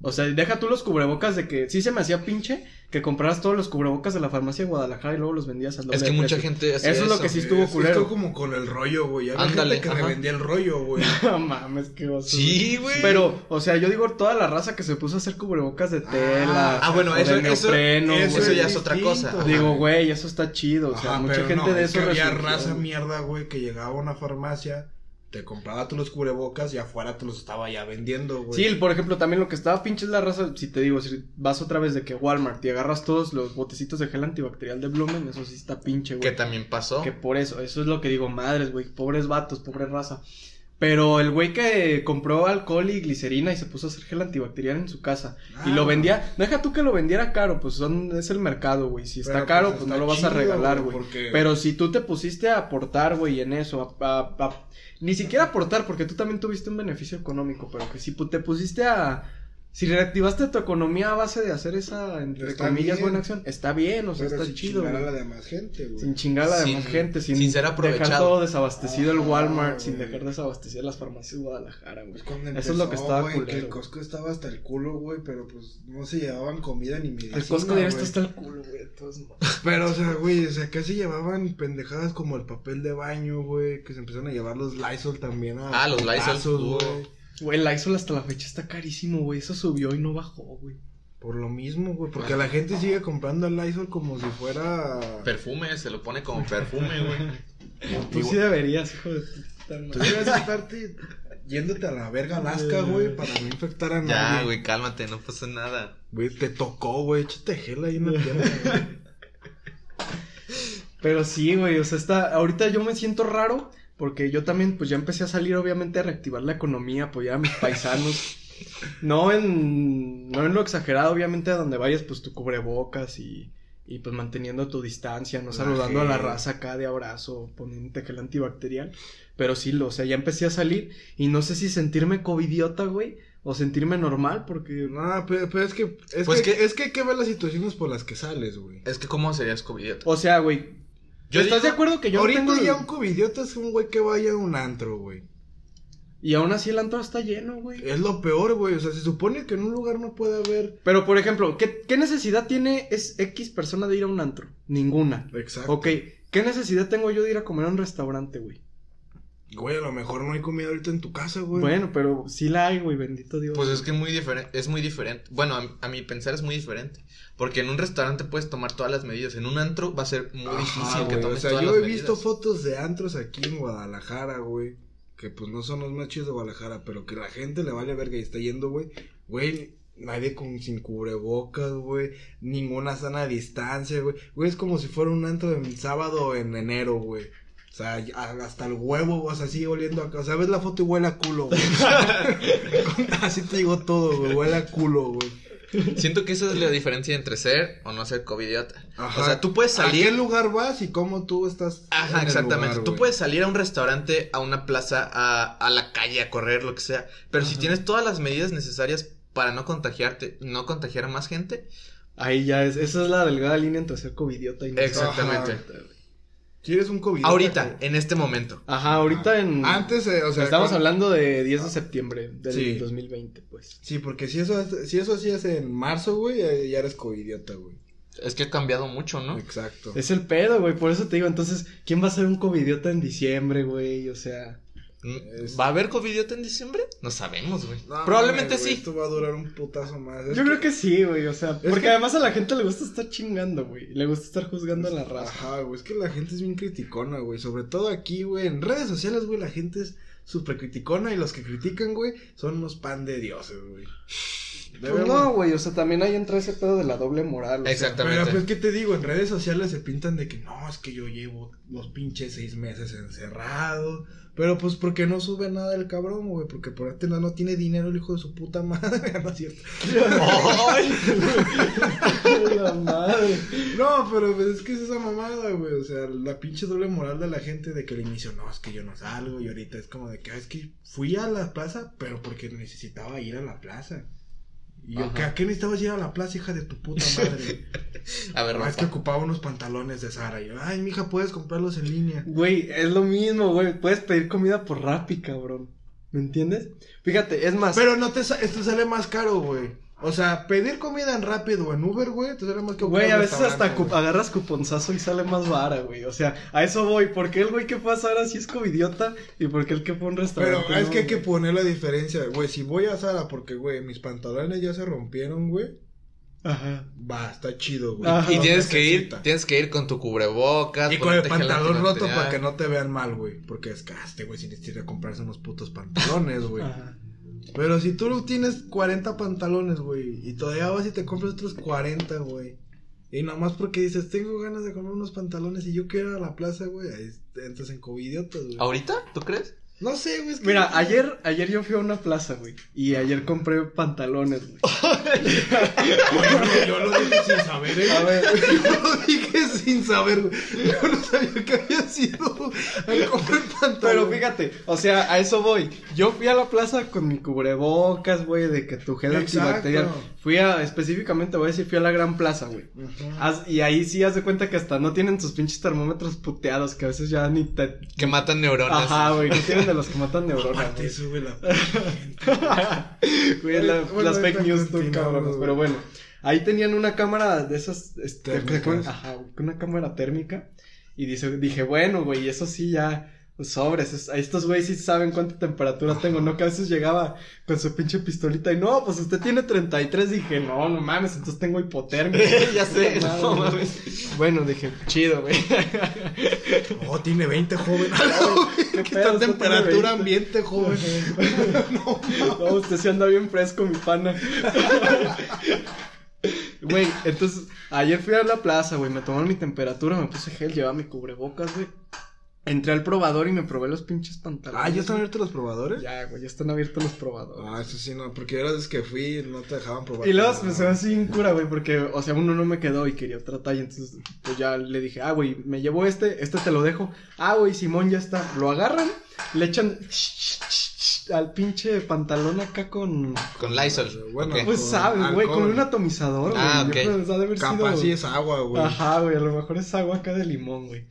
O sea, deja tú los cubrebocas de que sí se me hacía pinche que compraras todos los cubrebocas de la farmacia de Guadalajara y luego los vendías al doble Es que mucha gente hacía Eso es lo que sí estuvo Es- culero. Estuvo como con el rollo, güey. Ándale, gente que ajá. revendía el rollo, güey. No mames, qué oso. Sí, güey. Pero, o sea, yo digo toda la raza que se puso a hacer cubrebocas de tela. Ah, bueno, o eso- de eso- neopreno, eso güey. ya es otra cosa. Digo, güey, eso está chido. O sea, Ajá, mucha pero gente no, de es eso que había resurgió, raza mierda, güey, que llegaba a una farmacia, te compraba tú los cubrebocas y afuera te los estaba ya vendiendo, güey. Sí, por ejemplo, también lo que estaba pinche es la raza, si te digo, si vas otra vez de que Walmart y agarras todos los botecitos de gel antibacterial de Blumen, eso sí está pinche, Que güey. también pasó. Que por eso, eso es lo que digo, madres, güey, pobres vatos, pobre raza. Pero el güey que compró alcohol y glicerina y se puso a hacer gel antibacterial en su casa y Ah, lo vendía, deja tú que lo vendiera caro, pues son, es el mercado, güey. Si está Pero, caro, pues, pues, no lo vas a regalar, güey, porque- Pero si tú te pusiste a aportar, güey, en eso, a, a- a- ni siquiera aportar, porque tú también tuviste un beneficio económico, pero que si te pusiste a, si reactivaste tu economía a base de hacer esa, entre Está comillas, bien. buena acción, está bien, o sea, está sin chido, chingar a la demás gente, güey. Sin chingar a la Sin- demás gente, sin, sin ser dejar aprovechado. todo desabastecido el Ah, Walmart, sin güey. dejar desabastecido las farmacias de Guadalajara, güey. Pues Eso es lo que estaba güey, culero, Que el. Costco estaba hasta el culo, güey, pero pues no se llevaban comida ni medicina. El Costco ya está hasta el culo, güey. Pero, o sea, güey, o sea, casi llevaban pendejadas como el papel de baño, güey, que se empezaron a llevar los Lysol también a Ah, los Lysol, uh. güey. Güey, el Lysol hasta la fecha está carísimo, güey, eso subió y no bajó, güey. Por lo mismo, güey, porque la gente sigue comprando el Lysol como si fuera... Perfume, se lo pone como perfume, güey. Tú sí deberías, hijo de puta Tú debes estarte yéndote a la verga Alaska, güey, para no infectar a nadie. Ya, güey, cálmate, no pasa nada. Güey, te tocó, güey, échate gel ahí en la pierna, güey. Pero sí, güey, o sea, está, ahorita yo me siento raro porque yo también, pues ya empecé a salir, obviamente, a reactivar la economía, apoyar a mis paisanos. no en, no en lo exagerado, obviamente, a donde vayas, pues tu cubrebocas y, y pues manteniendo tu distancia, no La saludando a la raza acá de abrazo, poniéndote gel antibacterial. Pero sí, lo, o sea, ya empecé a salir y no sé si sentirme covidiota, güey, o sentirme normal porque... No, pero, pero es que, es, Pues que, que- es que hay que ver las situaciones por las que sales, güey. Es que, ¿cómo serías covidiota? O sea, güey, Yo ¿estás digo- de acuerdo que yo no Ahorita tengo... ya un covidiota es un güey que vaya a un antro, güey. Y aún así el antro está lleno, güey. Es lo peor, güey. O sea, se supone que en un lugar no puede haber. Pero, por ejemplo, ¿qué, qué necesidad tiene es X persona de ir a un antro? Ninguna. Exacto. Ok, ¿qué necesidad tengo yo de ir a comer a un restaurante, güey? Güey, a lo mejor no hay comida ahorita en tu casa, güey. Bueno, pero sí la hay, güey, bendito Dios. Pues es que muy diferente, es muy diferente. Bueno, a, a mi pensar es muy diferente. Porque en un restaurante puedes tomar todas las medidas. En un antro va a ser muy Ajá, difícil que tomes O sea, todas yo las he medidas. visto fotos de antros aquí en Guadalajara, güey. Que pues no son los más chidos de Guadalajara, pero que la gente le vale verga y está yendo, güey. Güey, nadie con sin cubrebocas, güey. Ninguna sana distancia, güey. Güey, es como si fuera un antro de sábado en enero, güey. O sea, hasta el huevo, o sea, sigue oliendo acá. O sea, ves la foto y huele a culo, güey. Así te digo todo, güey. Huele a culo, güey. Siento que esa es la diferencia entre ser o no ser covidiota. Ajá. O sea, tú puedes ¿A qué salir. lugar vas y cómo tú estás? en Ajá, el exactamente. lugar, tú güey? puedes salir a un restaurante, a una plaza, a, a la calle, a correr, lo que sea. Pero si tienes todas las medidas necesarias para no contagiarte, no contagiar a más gente, Ahí ya es, esa es la delgada línea entre ser covidiota y no ser Exactamente. Güey. Si eres un COVID. ahorita, en este momento. Ajá, ahorita en... Antes, eh, o sea. Estamos con- hablando de 10 de septiembre del Sí. 2020, pues. Sí, porque si eso, si eso hacías en marzo, güey, ya eres covidiota, güey. Es que ha cambiado mucho, ¿no? Exacto. Es el pedo, güey, por eso te digo, entonces, ¿quién va a ser un covidiota en diciembre, güey? O sea... Es- ¿Va a haber covidiota en diciembre? No sabemos, güey. No, Probablemente güey, sí. Esto va a durar un putazo más. Es Yo creo que sí, güey, o sea, Es porque que- además a la gente le gusta estar chingando, güey. Le gusta estar juzgando a la raza. Ajá, güey, es que la gente es bien criticona, güey. Sobre todo aquí, güey. En redes sociales, güey, la gente es súper criticona y los que critican, güey, son unos pan de dioses, güey. Pues no, güey, o sea, también ahí entra ese pedo de la doble moral. o sea. Exactamente. Pero pues, ¿qué te digo? En redes sociales se pintan de que no, es que yo llevo los pinches seis meses encerrado. Pero pues, porque no sube nada el cabrón, güey? Porque por ahí no, no tiene dinero el hijo de su puta madre, no es cierto. ¡Ay! la madre. No, pero pues, es que es esa mamada, güey. O sea, la pinche doble moral de la gente de que al inicio, no, es que yo no salgo. Y ahorita es como de que, ah, es que fui a la plaza, pero porque necesitaba ir a la plaza. Y yo, Ajá. ¿qué, ¿a qué necesitabas ir a la plaza, hija de tu puta madre? A ver, es que ocupaba unos pantalones de Sara. Y yo, ay, mija, puedes comprarlos en línea. Güey, es lo mismo, güey. Puedes pedir comida por Rappi, cabrón. ¿Me entiendes? Fíjate, es más. Pero no te, sa- te sale más caro, güey. O sea, pedir comida en Rápido o en Uber, güey, te sale más que Güey, a veces hasta cu- agarras cuponzazo y sale más vara, güey. O sea, a eso voy. ¿Por qué el güey que fue a Sara sí es covidiota? ¿Y por qué el que fue a un Pero restaurante? es no, que hay que poner la diferencia, güey. Si voy a Sara porque, güey, mis pantalones ya se rompieron, güey. Ajá. Va, está chido, güey. Ajá. Y tienes que ir, tienes que ir con tu cubrebocas. Y con el pantalón roto para que no te vean mal, güey. Porque es que, ah, este güey, si necesita comprarse unos putos pantalones, güey. Ajá. Pero si tú tienes 40 pantalones, güey, y todavía vas y te compras otros 40, güey. Y nomás porque dices, tengo ganas de comprar unos pantalones y yo quiero ir a la plaza, güey, entras en covidiotas, güey. ¿Ahorita? ¿Tú crees? No sé, güey. es que- Mira, ayer, ayer yo fui a una plaza, güey. Y ayer compré pantalones, güey. Oye, yo lo dije sin saber, ¿eh? A ver. Yo lo dije sin saber, güey. Yo no sabía que había sido a comprar pantalones. Pero fíjate, o sea, a eso voy. Yo fui a la plaza con mi cubrebocas, güey, de que tu gel Exacto. antibacterial. Fui a, específicamente voy a decir, fui a la Gran Plaza, güey. Y ahí sí haz de cuenta que hasta no tienen tus pinches termómetros puteados, que a veces ya ni te... Que matan neuronas. Ajá, güey, no tienen de los que matan neuronas, Aparte, güey. sube la... Güey, la- Bueno, las fake news cabronas, pero bueno. Ahí tenían una cámara de esas, este, ajá, una cámara térmica. Y dice, dije, bueno, güey, eso sí ya, sobres, es- a estos güeyes sí saben cuánta temperatura tengo, ¿no? Que a veces llegaba con su pinche pistolita y, no, pues usted tiene 33, dije, no, no mames, entonces tengo hipotermia. ya sé, no mames. Bueno, dije, chido, güey. Oh, tiene 20, joven. ¿Qué ¿Qué pedo? temperatura tiene 20. ambiente, joven? No, usted se anda bien fresco, mi pana. Güey, entonces, ayer fui a la plaza, güey, me tomaron mi temperatura, me puse gel, llevaba mi cubrebocas, güey. Entré al probador y me probé los pinches pantalones. Ah, ¿ya están abiertos los probadores? Ya, güey, ya están abiertos los probadores. Ah, eso sí, no, porque era desde que fui no te dejaban probar. Y luego me se así en cura, güey, porque, o sea, uno no me quedó y quería otra talla, entonces, pues ya le dije, ah, güey, me llevo este, este te lo dejo. Ah, güey, Simón ya está. Lo agarran, le echan al pinche pantalón acá con... Con Lysol. Bueno, Ok. Pues Con sabe, güey, con un atomizador, güey. Ah, Yo ok. creo que ha de haber Capaz sido- sí es agua, güey. Ajá, güey, a lo mejor es agua acá de limón, güey.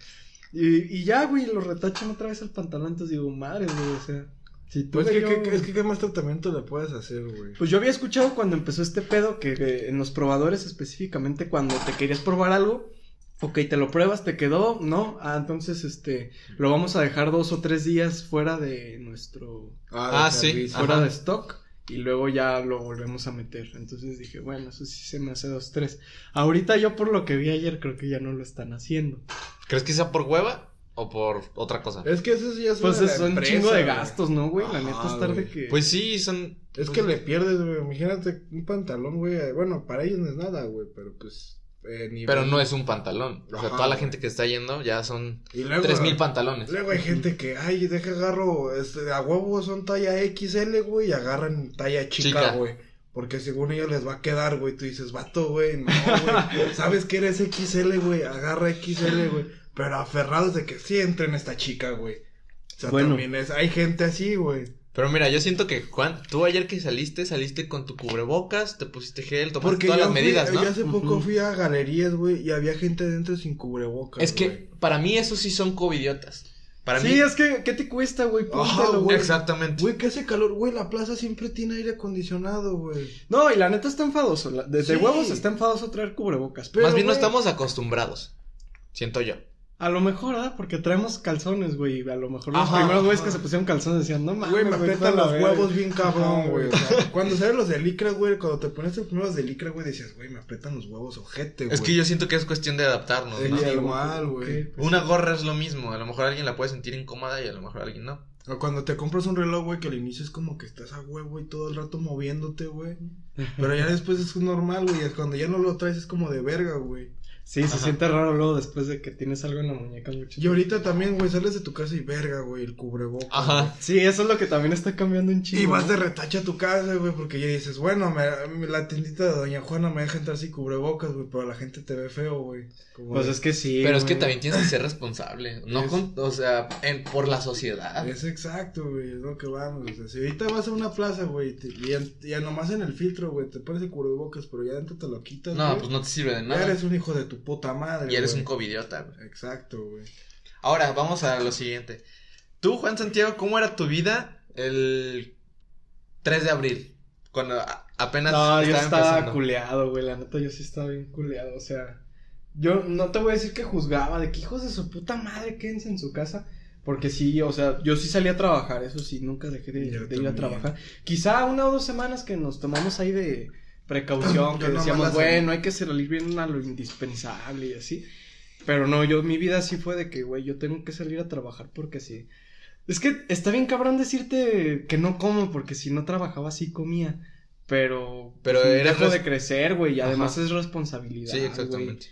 Y, y ya, güey, lo retachan otra vez al pantalón, entonces digo, madre, güey, o sea, si tú Pues que, yo- que- es que qué más tratamiento le puedes hacer, güey. Pues yo había escuchado cuando empezó este pedo que, que en los probadores específicamente cuando te querías probar algo, ok, te lo pruebas, te quedó, ¿no? Ah, entonces, este, lo vamos a dejar dos o tres días fuera de nuestro, Ah, de sí. fuera Ajá. de stock. Y luego ya lo volvemos a meter. Entonces dije, bueno, eso sí se me hace dos, tres. Ahorita yo por lo que vi ayer creo que ya no lo están haciendo. ¿Crees que sea por hueva o por otra cosa? Es que eso sí ya es Pues es un chingo de gastos, ¿no, güey? La neta es tarde güey. que... Pues sí, son. Es que le pierdes, güey. Imagínate un pantalón, güey. Bueno, para ellos no es nada, güey. Pero pues. Eh, nivel- Pero no es un pantalón. O sea, toda la gente que está yendo ya son tres mil pantalones. Luego hay gente que, ay, deja agarro. Este, a huevo son talla XL, güey. Y agarran talla chica, Chica. güey. Porque según ellos les va a quedar, güey. Tú dices, vato, güey. No, güey. Sabes que eres XL, güey. Agarra XL, güey. Pero aferrados de que sí entre en esta chica, güey. O sea, Bueno. también es. Hay gente así, güey. Pero mira, yo siento que Juan, tú ayer que saliste, saliste con tu cubrebocas, te pusiste gel, tomaste Porque todas yo, las fui- medidas, ¿no? yo hace poco fui a galerías, güey, y había gente dentro sin cubrebocas. Es que para mí esos sí son covidiotas. Para sí, mí. es que, ¿qué te cuesta, güey? Güey. Exactamente. Güey, que hace calor, güey, la plaza siempre tiene aire acondicionado, güey. No, y la neta está enfadoso. Desde Sí. huevos está enfadoso traer cubrebocas. Pero, Más bien no estamos acostumbrados. Siento yo. A lo mejor, ¿ah? Porque traemos calzones, güey. A lo mejor los Ajá, primeros güeyes que se pusieron calzones decían, no mames. Güey, me aprietan la los verga". huevos bien cabrón, güey. O sea, cuando salen los de licra, güey, cuando te pones los primeros de licra, güey, decías, güey, me aprietan los huevos, ojete, güey. Es que yo siento que es cuestión de adaptarnos, Es ¿no? igual, mejor, güey. pues Una gorra es lo mismo. A lo mejor alguien la puede sentir incómoda y a lo mejor alguien no. O cuando te compras un reloj, güey, que al inicio es como que estás a huevo y todo el rato moviéndote, güey. Pero ya después es normal, güey. y Cuando ya no lo traes es como de verga, güey. Sí, se siente raro luego después de que tienes algo en la muñeca mucho. Y ahorita también, güey, sales de tu casa y verga, güey, el cubrebocas. Ajá. Sí, eso es lo que también está cambiando un chingo. Y vas de retache a tu casa, güey, porque ya dices, bueno, me- la tiendita de Doña Juana me deja entrar sin cubrebocas, güey, pero la gente te ve feo, güey. Como Pues es que sí. Pero es que también tienes que ser responsable. No Es- con, o sea, en- por la sociedad. Es exacto, güey, es lo que vamos. O sea, si ahorita vas a una plaza, güey, te- y en- ya nomás en el filtro, güey, te pones el cubrebocas, pero ya dentro te lo quitas, No, güey, pues no te sirve de Ya nada. eres un hijo de tu puta madre, Y eres güey. un covidiota, güey. Exacto, güey. Ahora, vamos a lo siguiente. Tú, Juan Santiago, ¿cómo era tu vida El 3 de abril. Cuando apenas No, yo estaba empezando. culeado, güey. La neta, yo sí estaba bien culeado. O sea, yo no te voy a decir que juzgaba de que hijos de su puta madre quédense en su casa. Porque sí, o sea, yo sí salí a trabajar, eso sí, nunca dejé de, ir a trabajar. Quizá una o dos semanas que nos tomamos ahí de precaución, que decíamos, bueno, hay que salir bien a lo indispensable y así. Pero no, yo, mi vida sí fue de que, güey, yo tengo que salir a trabajar porque sí. Es que está bien cabrón decirte que no como, porque si no trabajaba sí comía. Pero, Pero pues, era dejo res- de crecer, güey, y además Ajá. es responsabilidad. Sí, exactamente.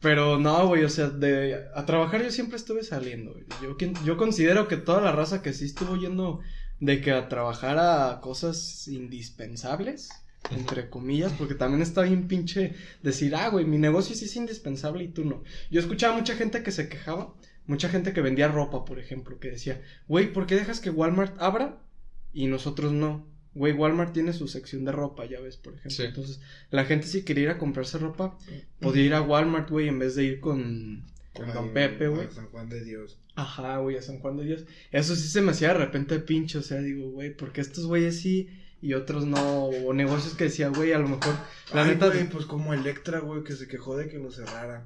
Pero no, güey, o sea, de a trabajar yo siempre estuve saliendo, güey. Yo, yo considero que toda la raza que sí estuvo yendo de que a trabajar a cosas indispensables, entre comillas, porque también está bien pinche decir, ah, güey, mi negocio sí es indispensable y tú no. Yo escuchaba mucha gente que se quejaba, mucha gente que vendía ropa, por ejemplo, que decía, güey, ¿por qué dejas que Walmart abra y nosotros no? Güey, Walmart tiene su sección de ropa, ya ves, por ejemplo. Sí. Entonces, la gente si quería ir a comprarse ropa, podía ir a Walmart, güey, en vez de ir con, con Don Pepe, güey. a San Juan de Dios. Ajá, güey, a San Juan de Dios. Eso sí se me hacía de repente pinche, o sea, digo, güey, porque estos güeyes sí y otros no? O negocios que decía, güey, a lo mejor, la Ay, neta, güey, pues como Electra, güey, que se quejó de que lo cerraran.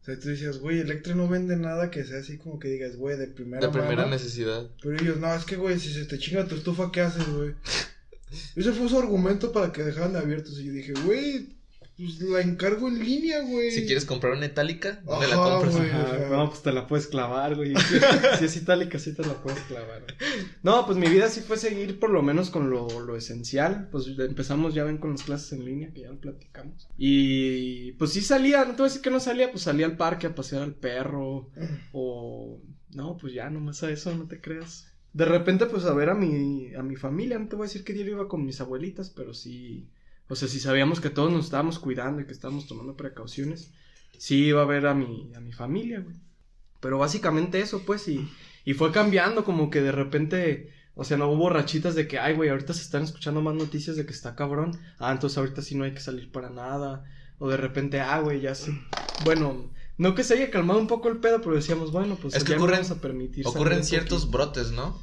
O sea, tú decías, güey, Electra no vende nada que sea así como que digas, güey, de primera De primera mano. necesidad. Pero ellos, no, es que, güey, si se te chinga tu estufa, ¿qué haces, güey? Ese fue su argumento para que dejaran de abiertos. Y yo dije, güey, pues la encargo en línea, güey. Si quieres comprar una itálica, ¿dónde la Ajá, compras? güey. Sea. no, pues te la puedes clavar, güey. Si, si es itálica, sí te la puedes clavar. güey. No, pues mi vida sí fue seguir por lo menos con lo, lo esencial. Pues empezamos, ya ven, con las clases en línea, que ya lo platicamos. Y pues sí salía, no te voy a decir que no salía, pues salía al parque a pasear al perro. O. No, pues ya, nomás a eso, no te creas. De repente, pues a ver a mi, a mi familia, no te voy a decir que diario iba con mis abuelitas, pero sí. O sea, si sabíamos que todos nos estábamos cuidando y que estábamos tomando precauciones, sí iba a ver a mi, a mi familia, güey. Pero básicamente eso, pues, y, y fue cambiando, como que de repente, o sea, no hubo rachitas de que, ay, güey, ahorita se están escuchando más noticias de que está cabrón. Ah, entonces ahorita sí no hay que salir para nada. O de repente, ah, güey, ya sí. Bueno, no que se haya calmado un poco el pedo, pero decíamos, bueno, pues Es que ya ocurren- vamos a permitir. Ocurren ciertos poquito. brotes, ¿no?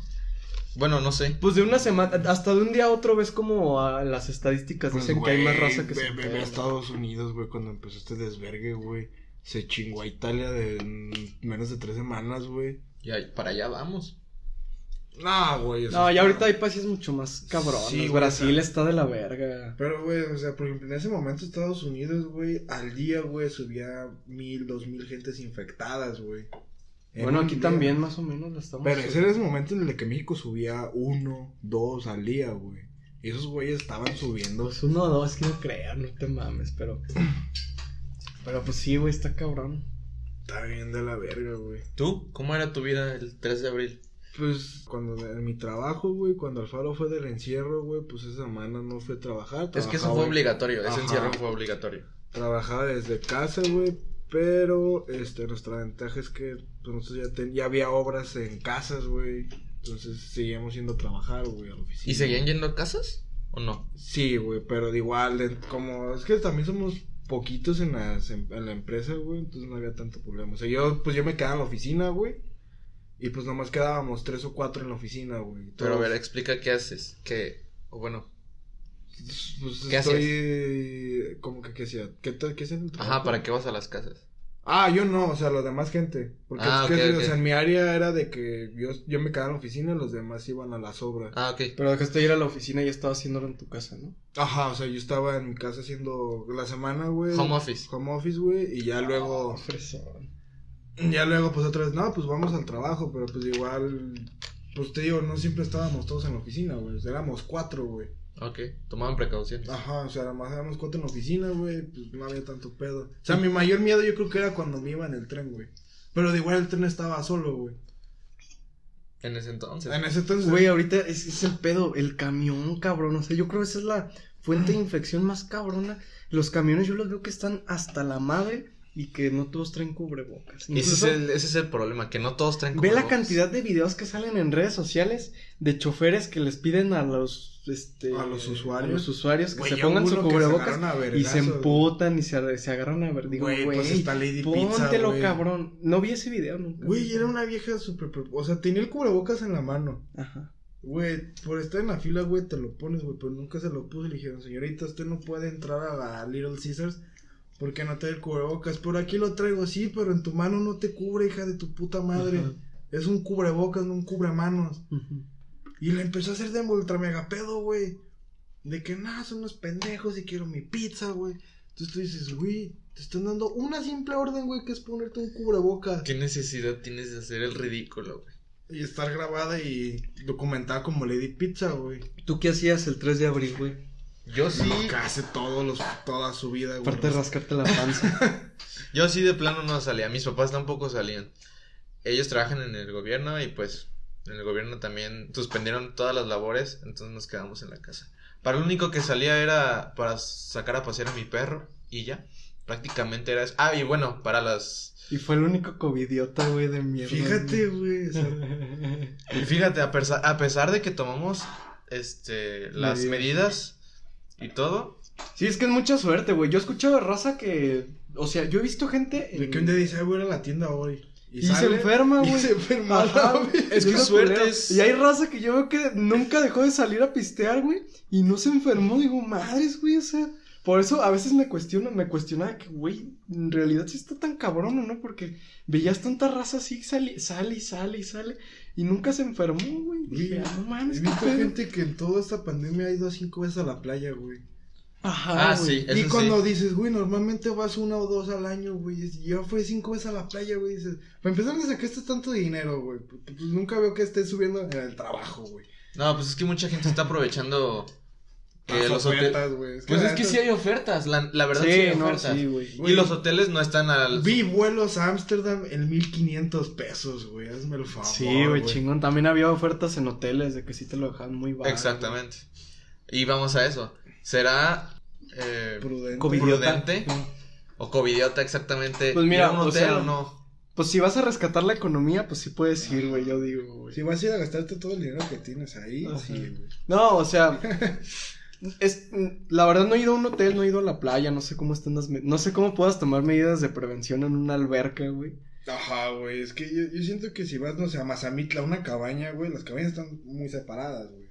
Bueno, no sé. Pues de una semana, hasta de un día a otro ves como ah, las estadísticas Pues, dicen que hay más raza que se ve, a. Estados Unidos, güey, cuando empezó este desvergue, güey. Se chingó a Italia de en menos de tres semanas, güey. Ya, para allá vamos. No, güey. No, ya está- ahorita hay países mucho más cabrones. Sí, güey, Brasil o sea- está de la verga. Pero, güey, o sea, por ejemplo, en ese momento Estados Unidos, güey, al día, güey, subía mil, dos mil gentes infectadas, güey. En Bueno, aquí día. también más o menos la estamos. Pero ese era ese momento en el que México subía uno, dos al día, güey. Y esos güeyes estaban subiendo. Pues uno o dos, que no creo, no te mames, pero. Pero pues sí, güey, está cabrón. Está bien de la verga, güey. ¿Tú? ¿Cómo era tu vida el 3 de abril? Pues cuando en mi trabajo, güey, cuando Alfaro fue del encierro, güey, pues esa semana no fue a trabajar. Es que eso fue obligatorio. Ese Ajá. encierro fue obligatorio. Trabajaba desde casa, güey, pero este nuestra ventaja es que pues, nosotros ya, ten- ya había obras en casas, güey. Entonces seguíamos yendo a trabajar, güey, a la oficina. ¿Y seguían yendo a casas? ¿O no? Sí, güey, pero de igual, como es que también somos poquitos en, las, en, en la empresa, güey, entonces no había tanto problema. O sea, yo, pues yo me quedaba en la oficina, güey, y pues nomás quedábamos tres o cuatro en la oficina, güey. Pero a ver, explica qué haces. ¿Qué? O bueno. Pues ¿qué estoy, como que, ¿qué hacía? ¿Qué, tal- qué hacía en el trabajo? Ajá, ¿para qué vas a las casas? Ah, yo no, o sea, los demás gente. Porque Ah, es que, o sea, en mi área era de que yo, yo me quedaba en la oficina y los demás iban a las obras. Ah, ok. Pero dejaste de ir a la oficina y ya estaba haciéndolo en tu casa, ¿no? Ajá, o sea, yo estaba en mi casa haciendo la semana, güey. Home office. Home office, güey, y ya luego... Oh, fresón. Ya luego, pues otra vez, no, pues vamos al trabajo, pero pues igual, pues te digo, no siempre estábamos todos en la oficina, güey, o sea, éramos cuatro, güey. Ok. Tomaban precauciones. Ajá, o sea, nada más éramos cuatro en la oficina, güey, pues no había tanto pedo. O sea, mi mayor miedo yo creo que era cuando me iba en el tren, güey. Pero de igual el tren estaba solo, güey. En ese entonces. En ese entonces, Güey, ahorita es, es el pedo, el camión, cabrón. O sea, yo creo que esa es la fuente de infección más cabrona. Los camiones yo los veo que están hasta la madre y que no todos traen cubrebocas. Y ese es, Incluso, el, ese es el problema, que no todos traen Ve la cubrebocas. cantidad de videos que salen en redes sociales de choferes que les piden a los este A los usuarios. a los usuarios que Güey, se pongan su se cubrebocas a y se emputan y se, se agarran a ver digo Güey, pues está Lady Pizza, póntelo güey. cabrón no vi ese video nunca Güey, era una vieja súper... O sea, tenía el cubrebocas en la mano. ajá Güey, por estar en la fila, güey, te lo pones, güey, pero nunca se lo puse. Le dijeron, señorita, usted no puede entrar a la Little Caesars porque no trae el cubrebocas. Por aquí lo traigo, sí, pero en tu mano no te cubre, hija de tu puta madre. Ajá. Es un cubrebocas, no un cubremanos. Ujú. Y le empezó a hacer de ultra mega pedo, güey. De que nada, son unos pendejos y quiero mi pizza, güey. Entonces tú dices, güey, te están dando una simple orden, güey, que es ponerte un cubrebocas. ¿Qué necesidad tienes de hacer el ridículo, güey? Y estar grabada y documentada como Lady Pizza, güey. ¿Tú qué hacías el 3 de abril, güey? Yo sí, No, hace todos los, toda su vida, güey. Aparte de rascarte la panza. yo sí de plano no salía. Mis papás tampoco salían. Ellos trabajan en el gobierno y pues en el gobierno también suspendieron todas las labores, entonces nos quedamos en la casa. Para lo único que salía era para sacar a pasear a mi perro y ya. Prácticamente era eso. Ah, y bueno, para las... y fue el único covidiota, güey, de mierda. Fíjate, güey. o sea, Y fíjate, a pesar, a pesar de que tomamos este las Medidas. Y todo, Sí, es que es mucha suerte, güey. Yo he escuchado de raza que. O sea, yo he visto gente. de que un día dice, ay, voy a ir a la tienda hoy. Y se enferma, y güey. se enferma. Ajá, güey. Es que suerte es- Y hay raza que yo veo que nunca dejó de salir a pistear, güey. Y no se enfermó. Digo, madres, güey. O sea, por eso a veces me cuestiono, me cuestionaba que, güey, en realidad sí está tan cabrón, ¿o no? Porque veías tanta raza así, sale, sale y sale y sale. Y nunca se enfermó, güey. Dije, ah, no mames, He visto gente que en toda esta pandemia ha ido cinco veces a la playa, güey. Ajá, Ah, sí. Eso y cuando sí. dices, güey, normalmente vas una o dos al año, güey. y Yo fui cinco veces a la playa, güey. Dices, para empezar, ¿de qué estás tanto dinero, güey? Pues, pues, nunca veo que estés subiendo en el trabajo, güey. no, pues es que mucha gente está aprovechando que Las los hoteles... ofertas, güey. Pues es que sí hay ofertas, la, la verdad sí, Sí, hay no, ofertas. sí, güey. y los hoteles no están al... Vi vuelos a Ámsterdam en 1500 pesos, güey. Hazme el favor. Sí, güey, chingón. También había ofertas en hoteles de que sí te lo dejaban muy barato. Exactamente. Y vamos a eso. ¿Será eh, Prudente. Covidiota. prudente o covidiota exactamente Pues mira, ir a un o hotel sea, o no? Pues si vas a rescatar la economía, pues sí puedes ir, güey, yo digo, güey. Si vas a ir a gastarte todo el dinero que tienes ahí, Ajá. sí, güey. No, o sea, es, la verdad no he ido a un hotel, no he ido a la playa, no sé cómo están las, no sé cómo puedas tomar medidas de prevención en una alberca, güey. Ajá, güey. Es que yo, yo siento que si vas, no sé, a Mazamitla, una cabaña, güey, las cabañas están muy separadas, güey.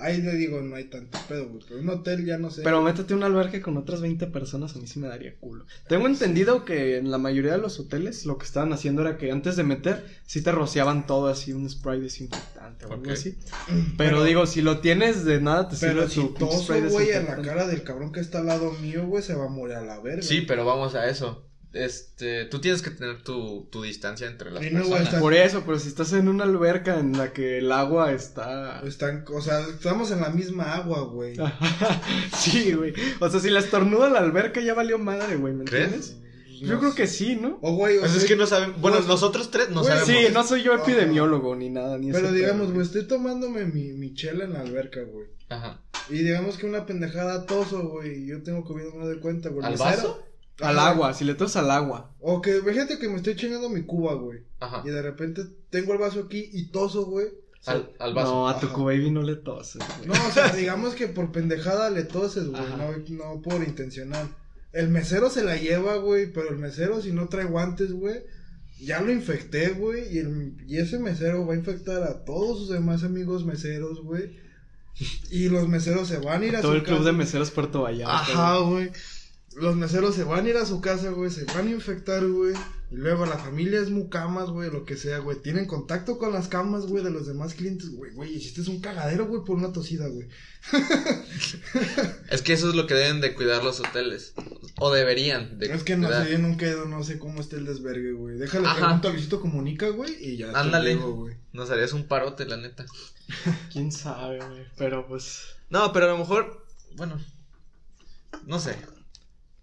Ahí le digo, no hay tanto pedo, güey. Pero un hotel ya no sé. Pero métete a una alberca con otras 20 personas, a mí sí me daría culo. Tengo entendido que en la mayoría de los hoteles lo que estaban haciendo era que antes de meter, sí te rociaban todo así, un spray desinfectante o algo así. Pero, digo, si lo tienes de nada, te Pero sirve si su toso, spray güey, en la cara del cabrón que está al lado mío, güey, se va a morir a la verga. Sí, pero vamos a eso. Este, tú tienes que tener tu, tu distancia entre las no a personas. estar- Por eso, pero si estás en una alberca en la que el agua está... Están, o sea, estamos en la misma agua, güey. sí, güey. O sea, si la estornuda la alberca ya valió madre, güey, ¿me ¿Crees? entiendes? Yo creo que sí, ¿no? O, güey, o Pues es sea, que no sabemos. Bueno, nosotros tres no güey, sabemos. Sí, no soy yo epidemiólogo ni nada, ni Pero digamos, pedo, güey, estoy tomándome mi, mi chela en la alberca, güey. Ajá. Y digamos que una pendejada toso, güey. y Yo tengo COVID, no me doy cuenta, güey. ¿Al vaso? Al Ajá. agua, si le tosas al agua. O que, fíjate que me estoy chingando mi cuba, güey. Ajá. Y de repente tengo el vaso aquí y toso, güey. Al, al vaso. No, a tu Ajá. baby no le toses, güey. No, o sea, digamos que por pendejada le toses, güey. No, no por intencional. El mesero se la lleva, güey. Pero el mesero, si no trae guantes, güey. Ya lo infecté, güey. Y, el- y ese mesero va a infectar a todos sus demás amigos meseros, güey. Y los meseros se van a ir a Todo su el club casa. de meseros Puerto Vallarta. Ajá, güey. Los meseros se van a ir a su casa, güey. Se van a infectar, güey. Y luego la familia es mucamas, güey. Lo que sea, güey. Tienen contacto con las camas, güey, de los demás clientes, güey. Güey, hiciste un cagadero, güey, por una tosida, güey. Es que eso es lo que deben de cuidar los hoteles. O deberían de Es que no cuidar. sé, yo nunca he ido, no sé cómo está el desvergue, güey. Déjale Ajá. pregunto a Luisito Comunica, güey, y ya Ándale. güey. Nos harías un parote, la neta. Quién sabe, güey. Pero pues. No, pero a lo mejor. Bueno. No sé.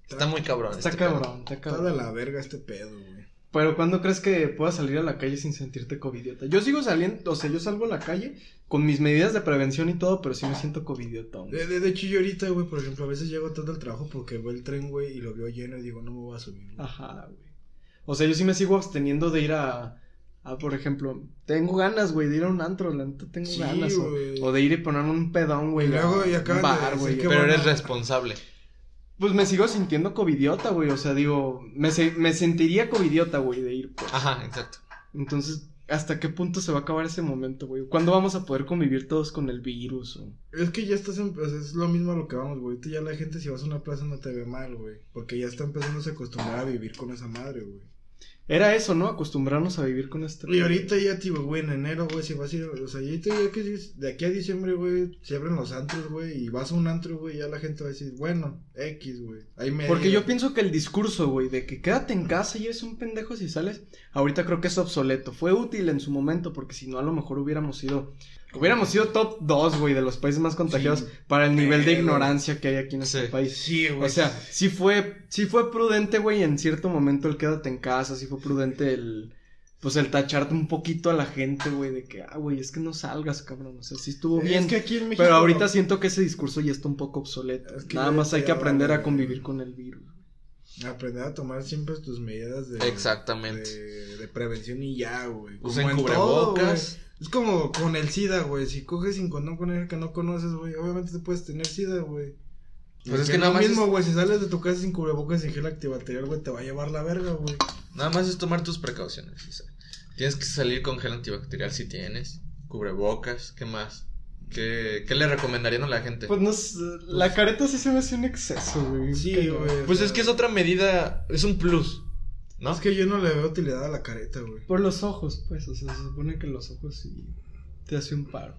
Está muy cabrón. Está este pedo. cabrón, está Está de cabrón. la verga este pedo, güey. Pero ¿cuándo crees que puedas salir a la calle sin sentirte covidiota? Yo sigo saliendo, o sea, yo salgo a la calle con mis medidas de prevención y todo, pero sí me siento covidiota. De, de, de hecho, yo ahorita, güey, por ejemplo, a veces llego tarde al trabajo porque veo el tren, güey, y lo veo lleno y digo, no me voy a subir. güey. Ajá, güey. O sea, yo sí me sigo absteniendo de ir a, a por ejemplo, tengo ganas, güey, de ir a un antro, la neta tengo Sí, ganas. O, güey. o de ir y ponerme un pedón, güey. Y luego, y de bar, güey. Pero bueno. eres responsable. Pues me sigo sintiendo covidiota, güey. O sea, digo, me, se- me sentiría covidiota, güey, de ir, pues. Ajá, exacto. Entonces, hasta qué punto se va a acabar ese momento, güey. ¿Cuándo vamos a poder convivir todos con el virus? O... Es que ya estás en, sea, es lo mismo a lo que vamos, güey. Ahorita ya la gente si vas a una plaza no te ve mal, güey. Porque ya está empezando a acostumbrar a vivir con esa madre, güey. Era eso, ¿no? Acostumbrarnos a vivir con este. Y ahorita ya, tío, güey, en enero, güey, si vas a ir, o sea, ahorita ya que de aquí a diciembre, güey, se abren los antros, güey, y vas a un antro, güey, ya la gente va a decir, bueno, X, güey, ahí me... Porque yo pienso que el discurso, güey, de que quédate en casa y eres un pendejo si sales, ahorita creo que es obsoleto. Fue útil en su momento, porque si no, a lo mejor hubiéramos sido. Hubiéramos sido top 2, güey, de los países más contagiados Sí, para el nivel de ignorancia que hay aquí en este Sí. país. Sí, güey. O sea, sí fue, sí fue prudente, güey, en cierto momento el quédate en casa, sí fue prudente el, pues el tacharte un poquito a la gente, güey, de que, ah, güey, es que no salgas, cabrón, o sea, sí estuvo bien. Es que aquí en México... Pero ahorita siento que ese discurso ya está un poco obsoleto. Es que Nada más hay que aprender a convivir con el virus. Aprender a tomar siempre tus medidas de... Exactamente. De, de prevención y ya, güey. Usen todo, cubrebocas. Es como con el SIDA, güey. Si coges sin condón con alguien que no conoces, güey, obviamente te puedes tener SIDA, güey. Pues es que lo nada más mismo, es- güey, si sales de tu casa sin cubrebocas y gel antibacterial, güey, te va a llevar la verga, güey. Nada más es tomar tus precauciones. o sea, tienes que salir con gel antibacterial si tienes. Cubrebocas, ¿qué más? ¿Qué, qué le recomendarían a la gente? Pues no sé, la careta sí se me hace un exceso, güey. Sí, güey. Pues es que es otra medida, es un plus, ¿no? Es que yo no le veo utilidad a la careta, güey. Por los ojos, pues, o sea, se supone que los ojos sí te hace un paro.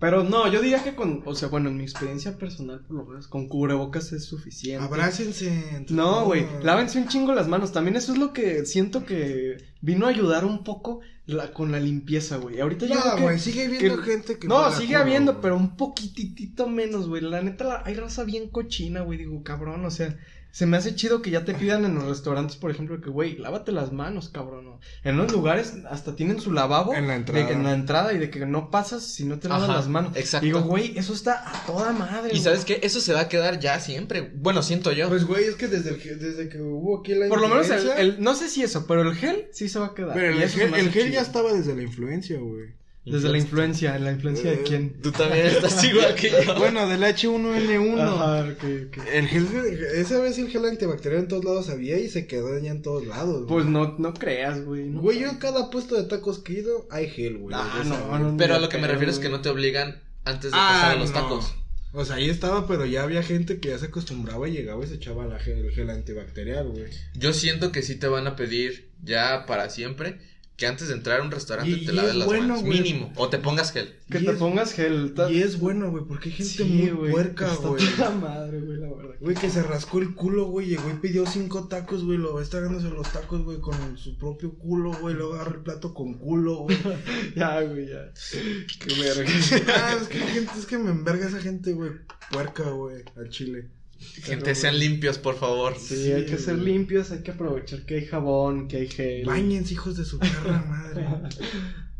Pero no, yo diría que con, o sea, bueno, en mi experiencia personal, por lo menos, con cubrebocas es suficiente. Abrácense. No, güey, lávense un chingo las manos. También eso es lo que siento que vino a ayudar un poco la- con la limpieza, güey. Ahorita ya No, güey, sigue habiendo que- gente que. No, sigue habiendo, pero un poquitito menos, güey. La neta, la- hay raza bien cochina, güey. Digo, cabrón, o sea, se me hace chido que ya te pidan en los restaurantes, por ejemplo, que, güey, lávate las manos, cabrón. ¿no? En unos lugares hasta tienen su lavabo. En la de- entrada. en la entrada y de que no pasas si no te lavas Ajá, las manos. exacto. Digo, güey, eso está a toda madre. Y sabes qué, eso se va a quedar ya siempre. Bueno, siento yo. Pues, güey, es que desde, el, desde que hubo aquí la Por lo menos el, no sé si eso, pero el gel sí se va a quedar. Pero el gel, el gel ya estaba desde la influencia, güey. Desde la influencia, ¿la influencia de Eh, quién? Tú también estás igual que yo. Bueno, del H1N1. Ajá, ok, ok. El gel, esa vez el gel antibacterial en todos lados había y se quedó ya en todos lados. Pues güey. no, no creas, güey. ¿no? Güey, yo en cada puesto de tacos que he ido hay gel, güey. Ah, no, Pero a lo que me refiero es que no te obligan antes de Ah, pasar a los no. tacos. O sea, ahí estaba, pero ya había gente que ya se acostumbraba y llegaba y se echaba la gel, el gel antibacterial, güey. Yo siento que sí te van a pedir ya para siempre que antes de entrar a un restaurante Y- te y laves es las bueno, manos. güey. Mínimo. O te pongas gel. Que Y te es- pongas gel. ta- Y es bueno, güey, porque hay gente Sí, muy güey, puerca, güey. toda madre, güey, la verdad. Güey, que se rascó el culo, güey, llegó y pidió cinco tacos, güey, lo está ganándose los tacos, güey, con su propio culo, güey, luego agarra el plato con culo, güey. Ya, güey, ya. Qué verga. ah, es que, gente, es que me enverga esa gente, güey, puerca, güey, al chile. Gente, sean limpios, por favor. Sí, hay que ser güey. limpios, hay que aprovechar que hay jabón, que hay gel. Báñense, hijos de su perra madre.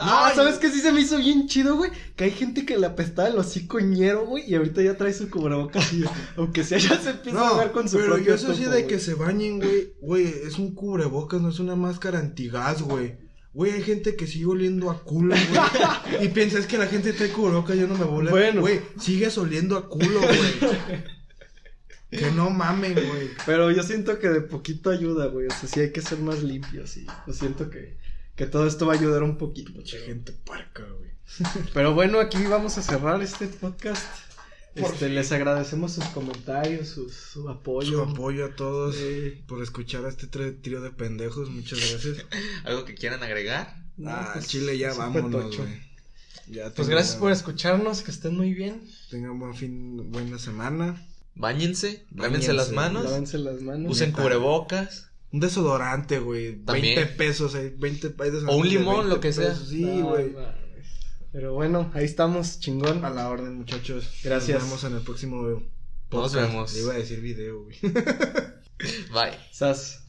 Ah, ¿sabes qué sí se me hizo bien chido, güey? Que hay gente que le apestaba el hocico ñero, güey, y ahorita ya trae su cubrebocas y aunque sea ya se empieza a ver con su pero propio yo eso sí de güey. que se bañen, güey, güey, es un cubrebocas, no es una máscara antigás, güey. Güey, hay gente que sigue oliendo a culo, güey. y piensa, es que la gente trae cubrebocas, yo no me voy a Bueno. Güey, sigues oliendo a culo, güey. Que no mamen, güey. Pero yo siento que de poquito ayuda, güey. O sea, sí hay que ser más limpios y yo siento que, que todo esto va a ayudar un poquito. Mucha Pero, gente puerca, güey. pero bueno, aquí vamos a cerrar este podcast. Este, les agradecemos sus comentarios, sus- su apoyo. Su apoyo a todos Eh, por escuchar a este trío de pendejos. Muchas gracias. ¿Algo que quieran agregar? no, ah, pues, Chile, ya vámonos, tocho. güey. Ya Pues gracias por escucharnos, que estén muy bien. Tengan buen fin, buena semana. Báñense, lávense las manos, Lávense las manos. usen neta. cubrebocas. Un desodorante, güey. También. 20 pesos, eh, 20 hay desodorantes O un limón, 20 lo que sea. pesos, Sí, No, güey. Pero bueno, ahí estamos, chingón. A la orden, muchachos. Gracias. Nos vemos en el próximo Nos podcast. vemos. Le iba a decir video, güey. Bye. Sas.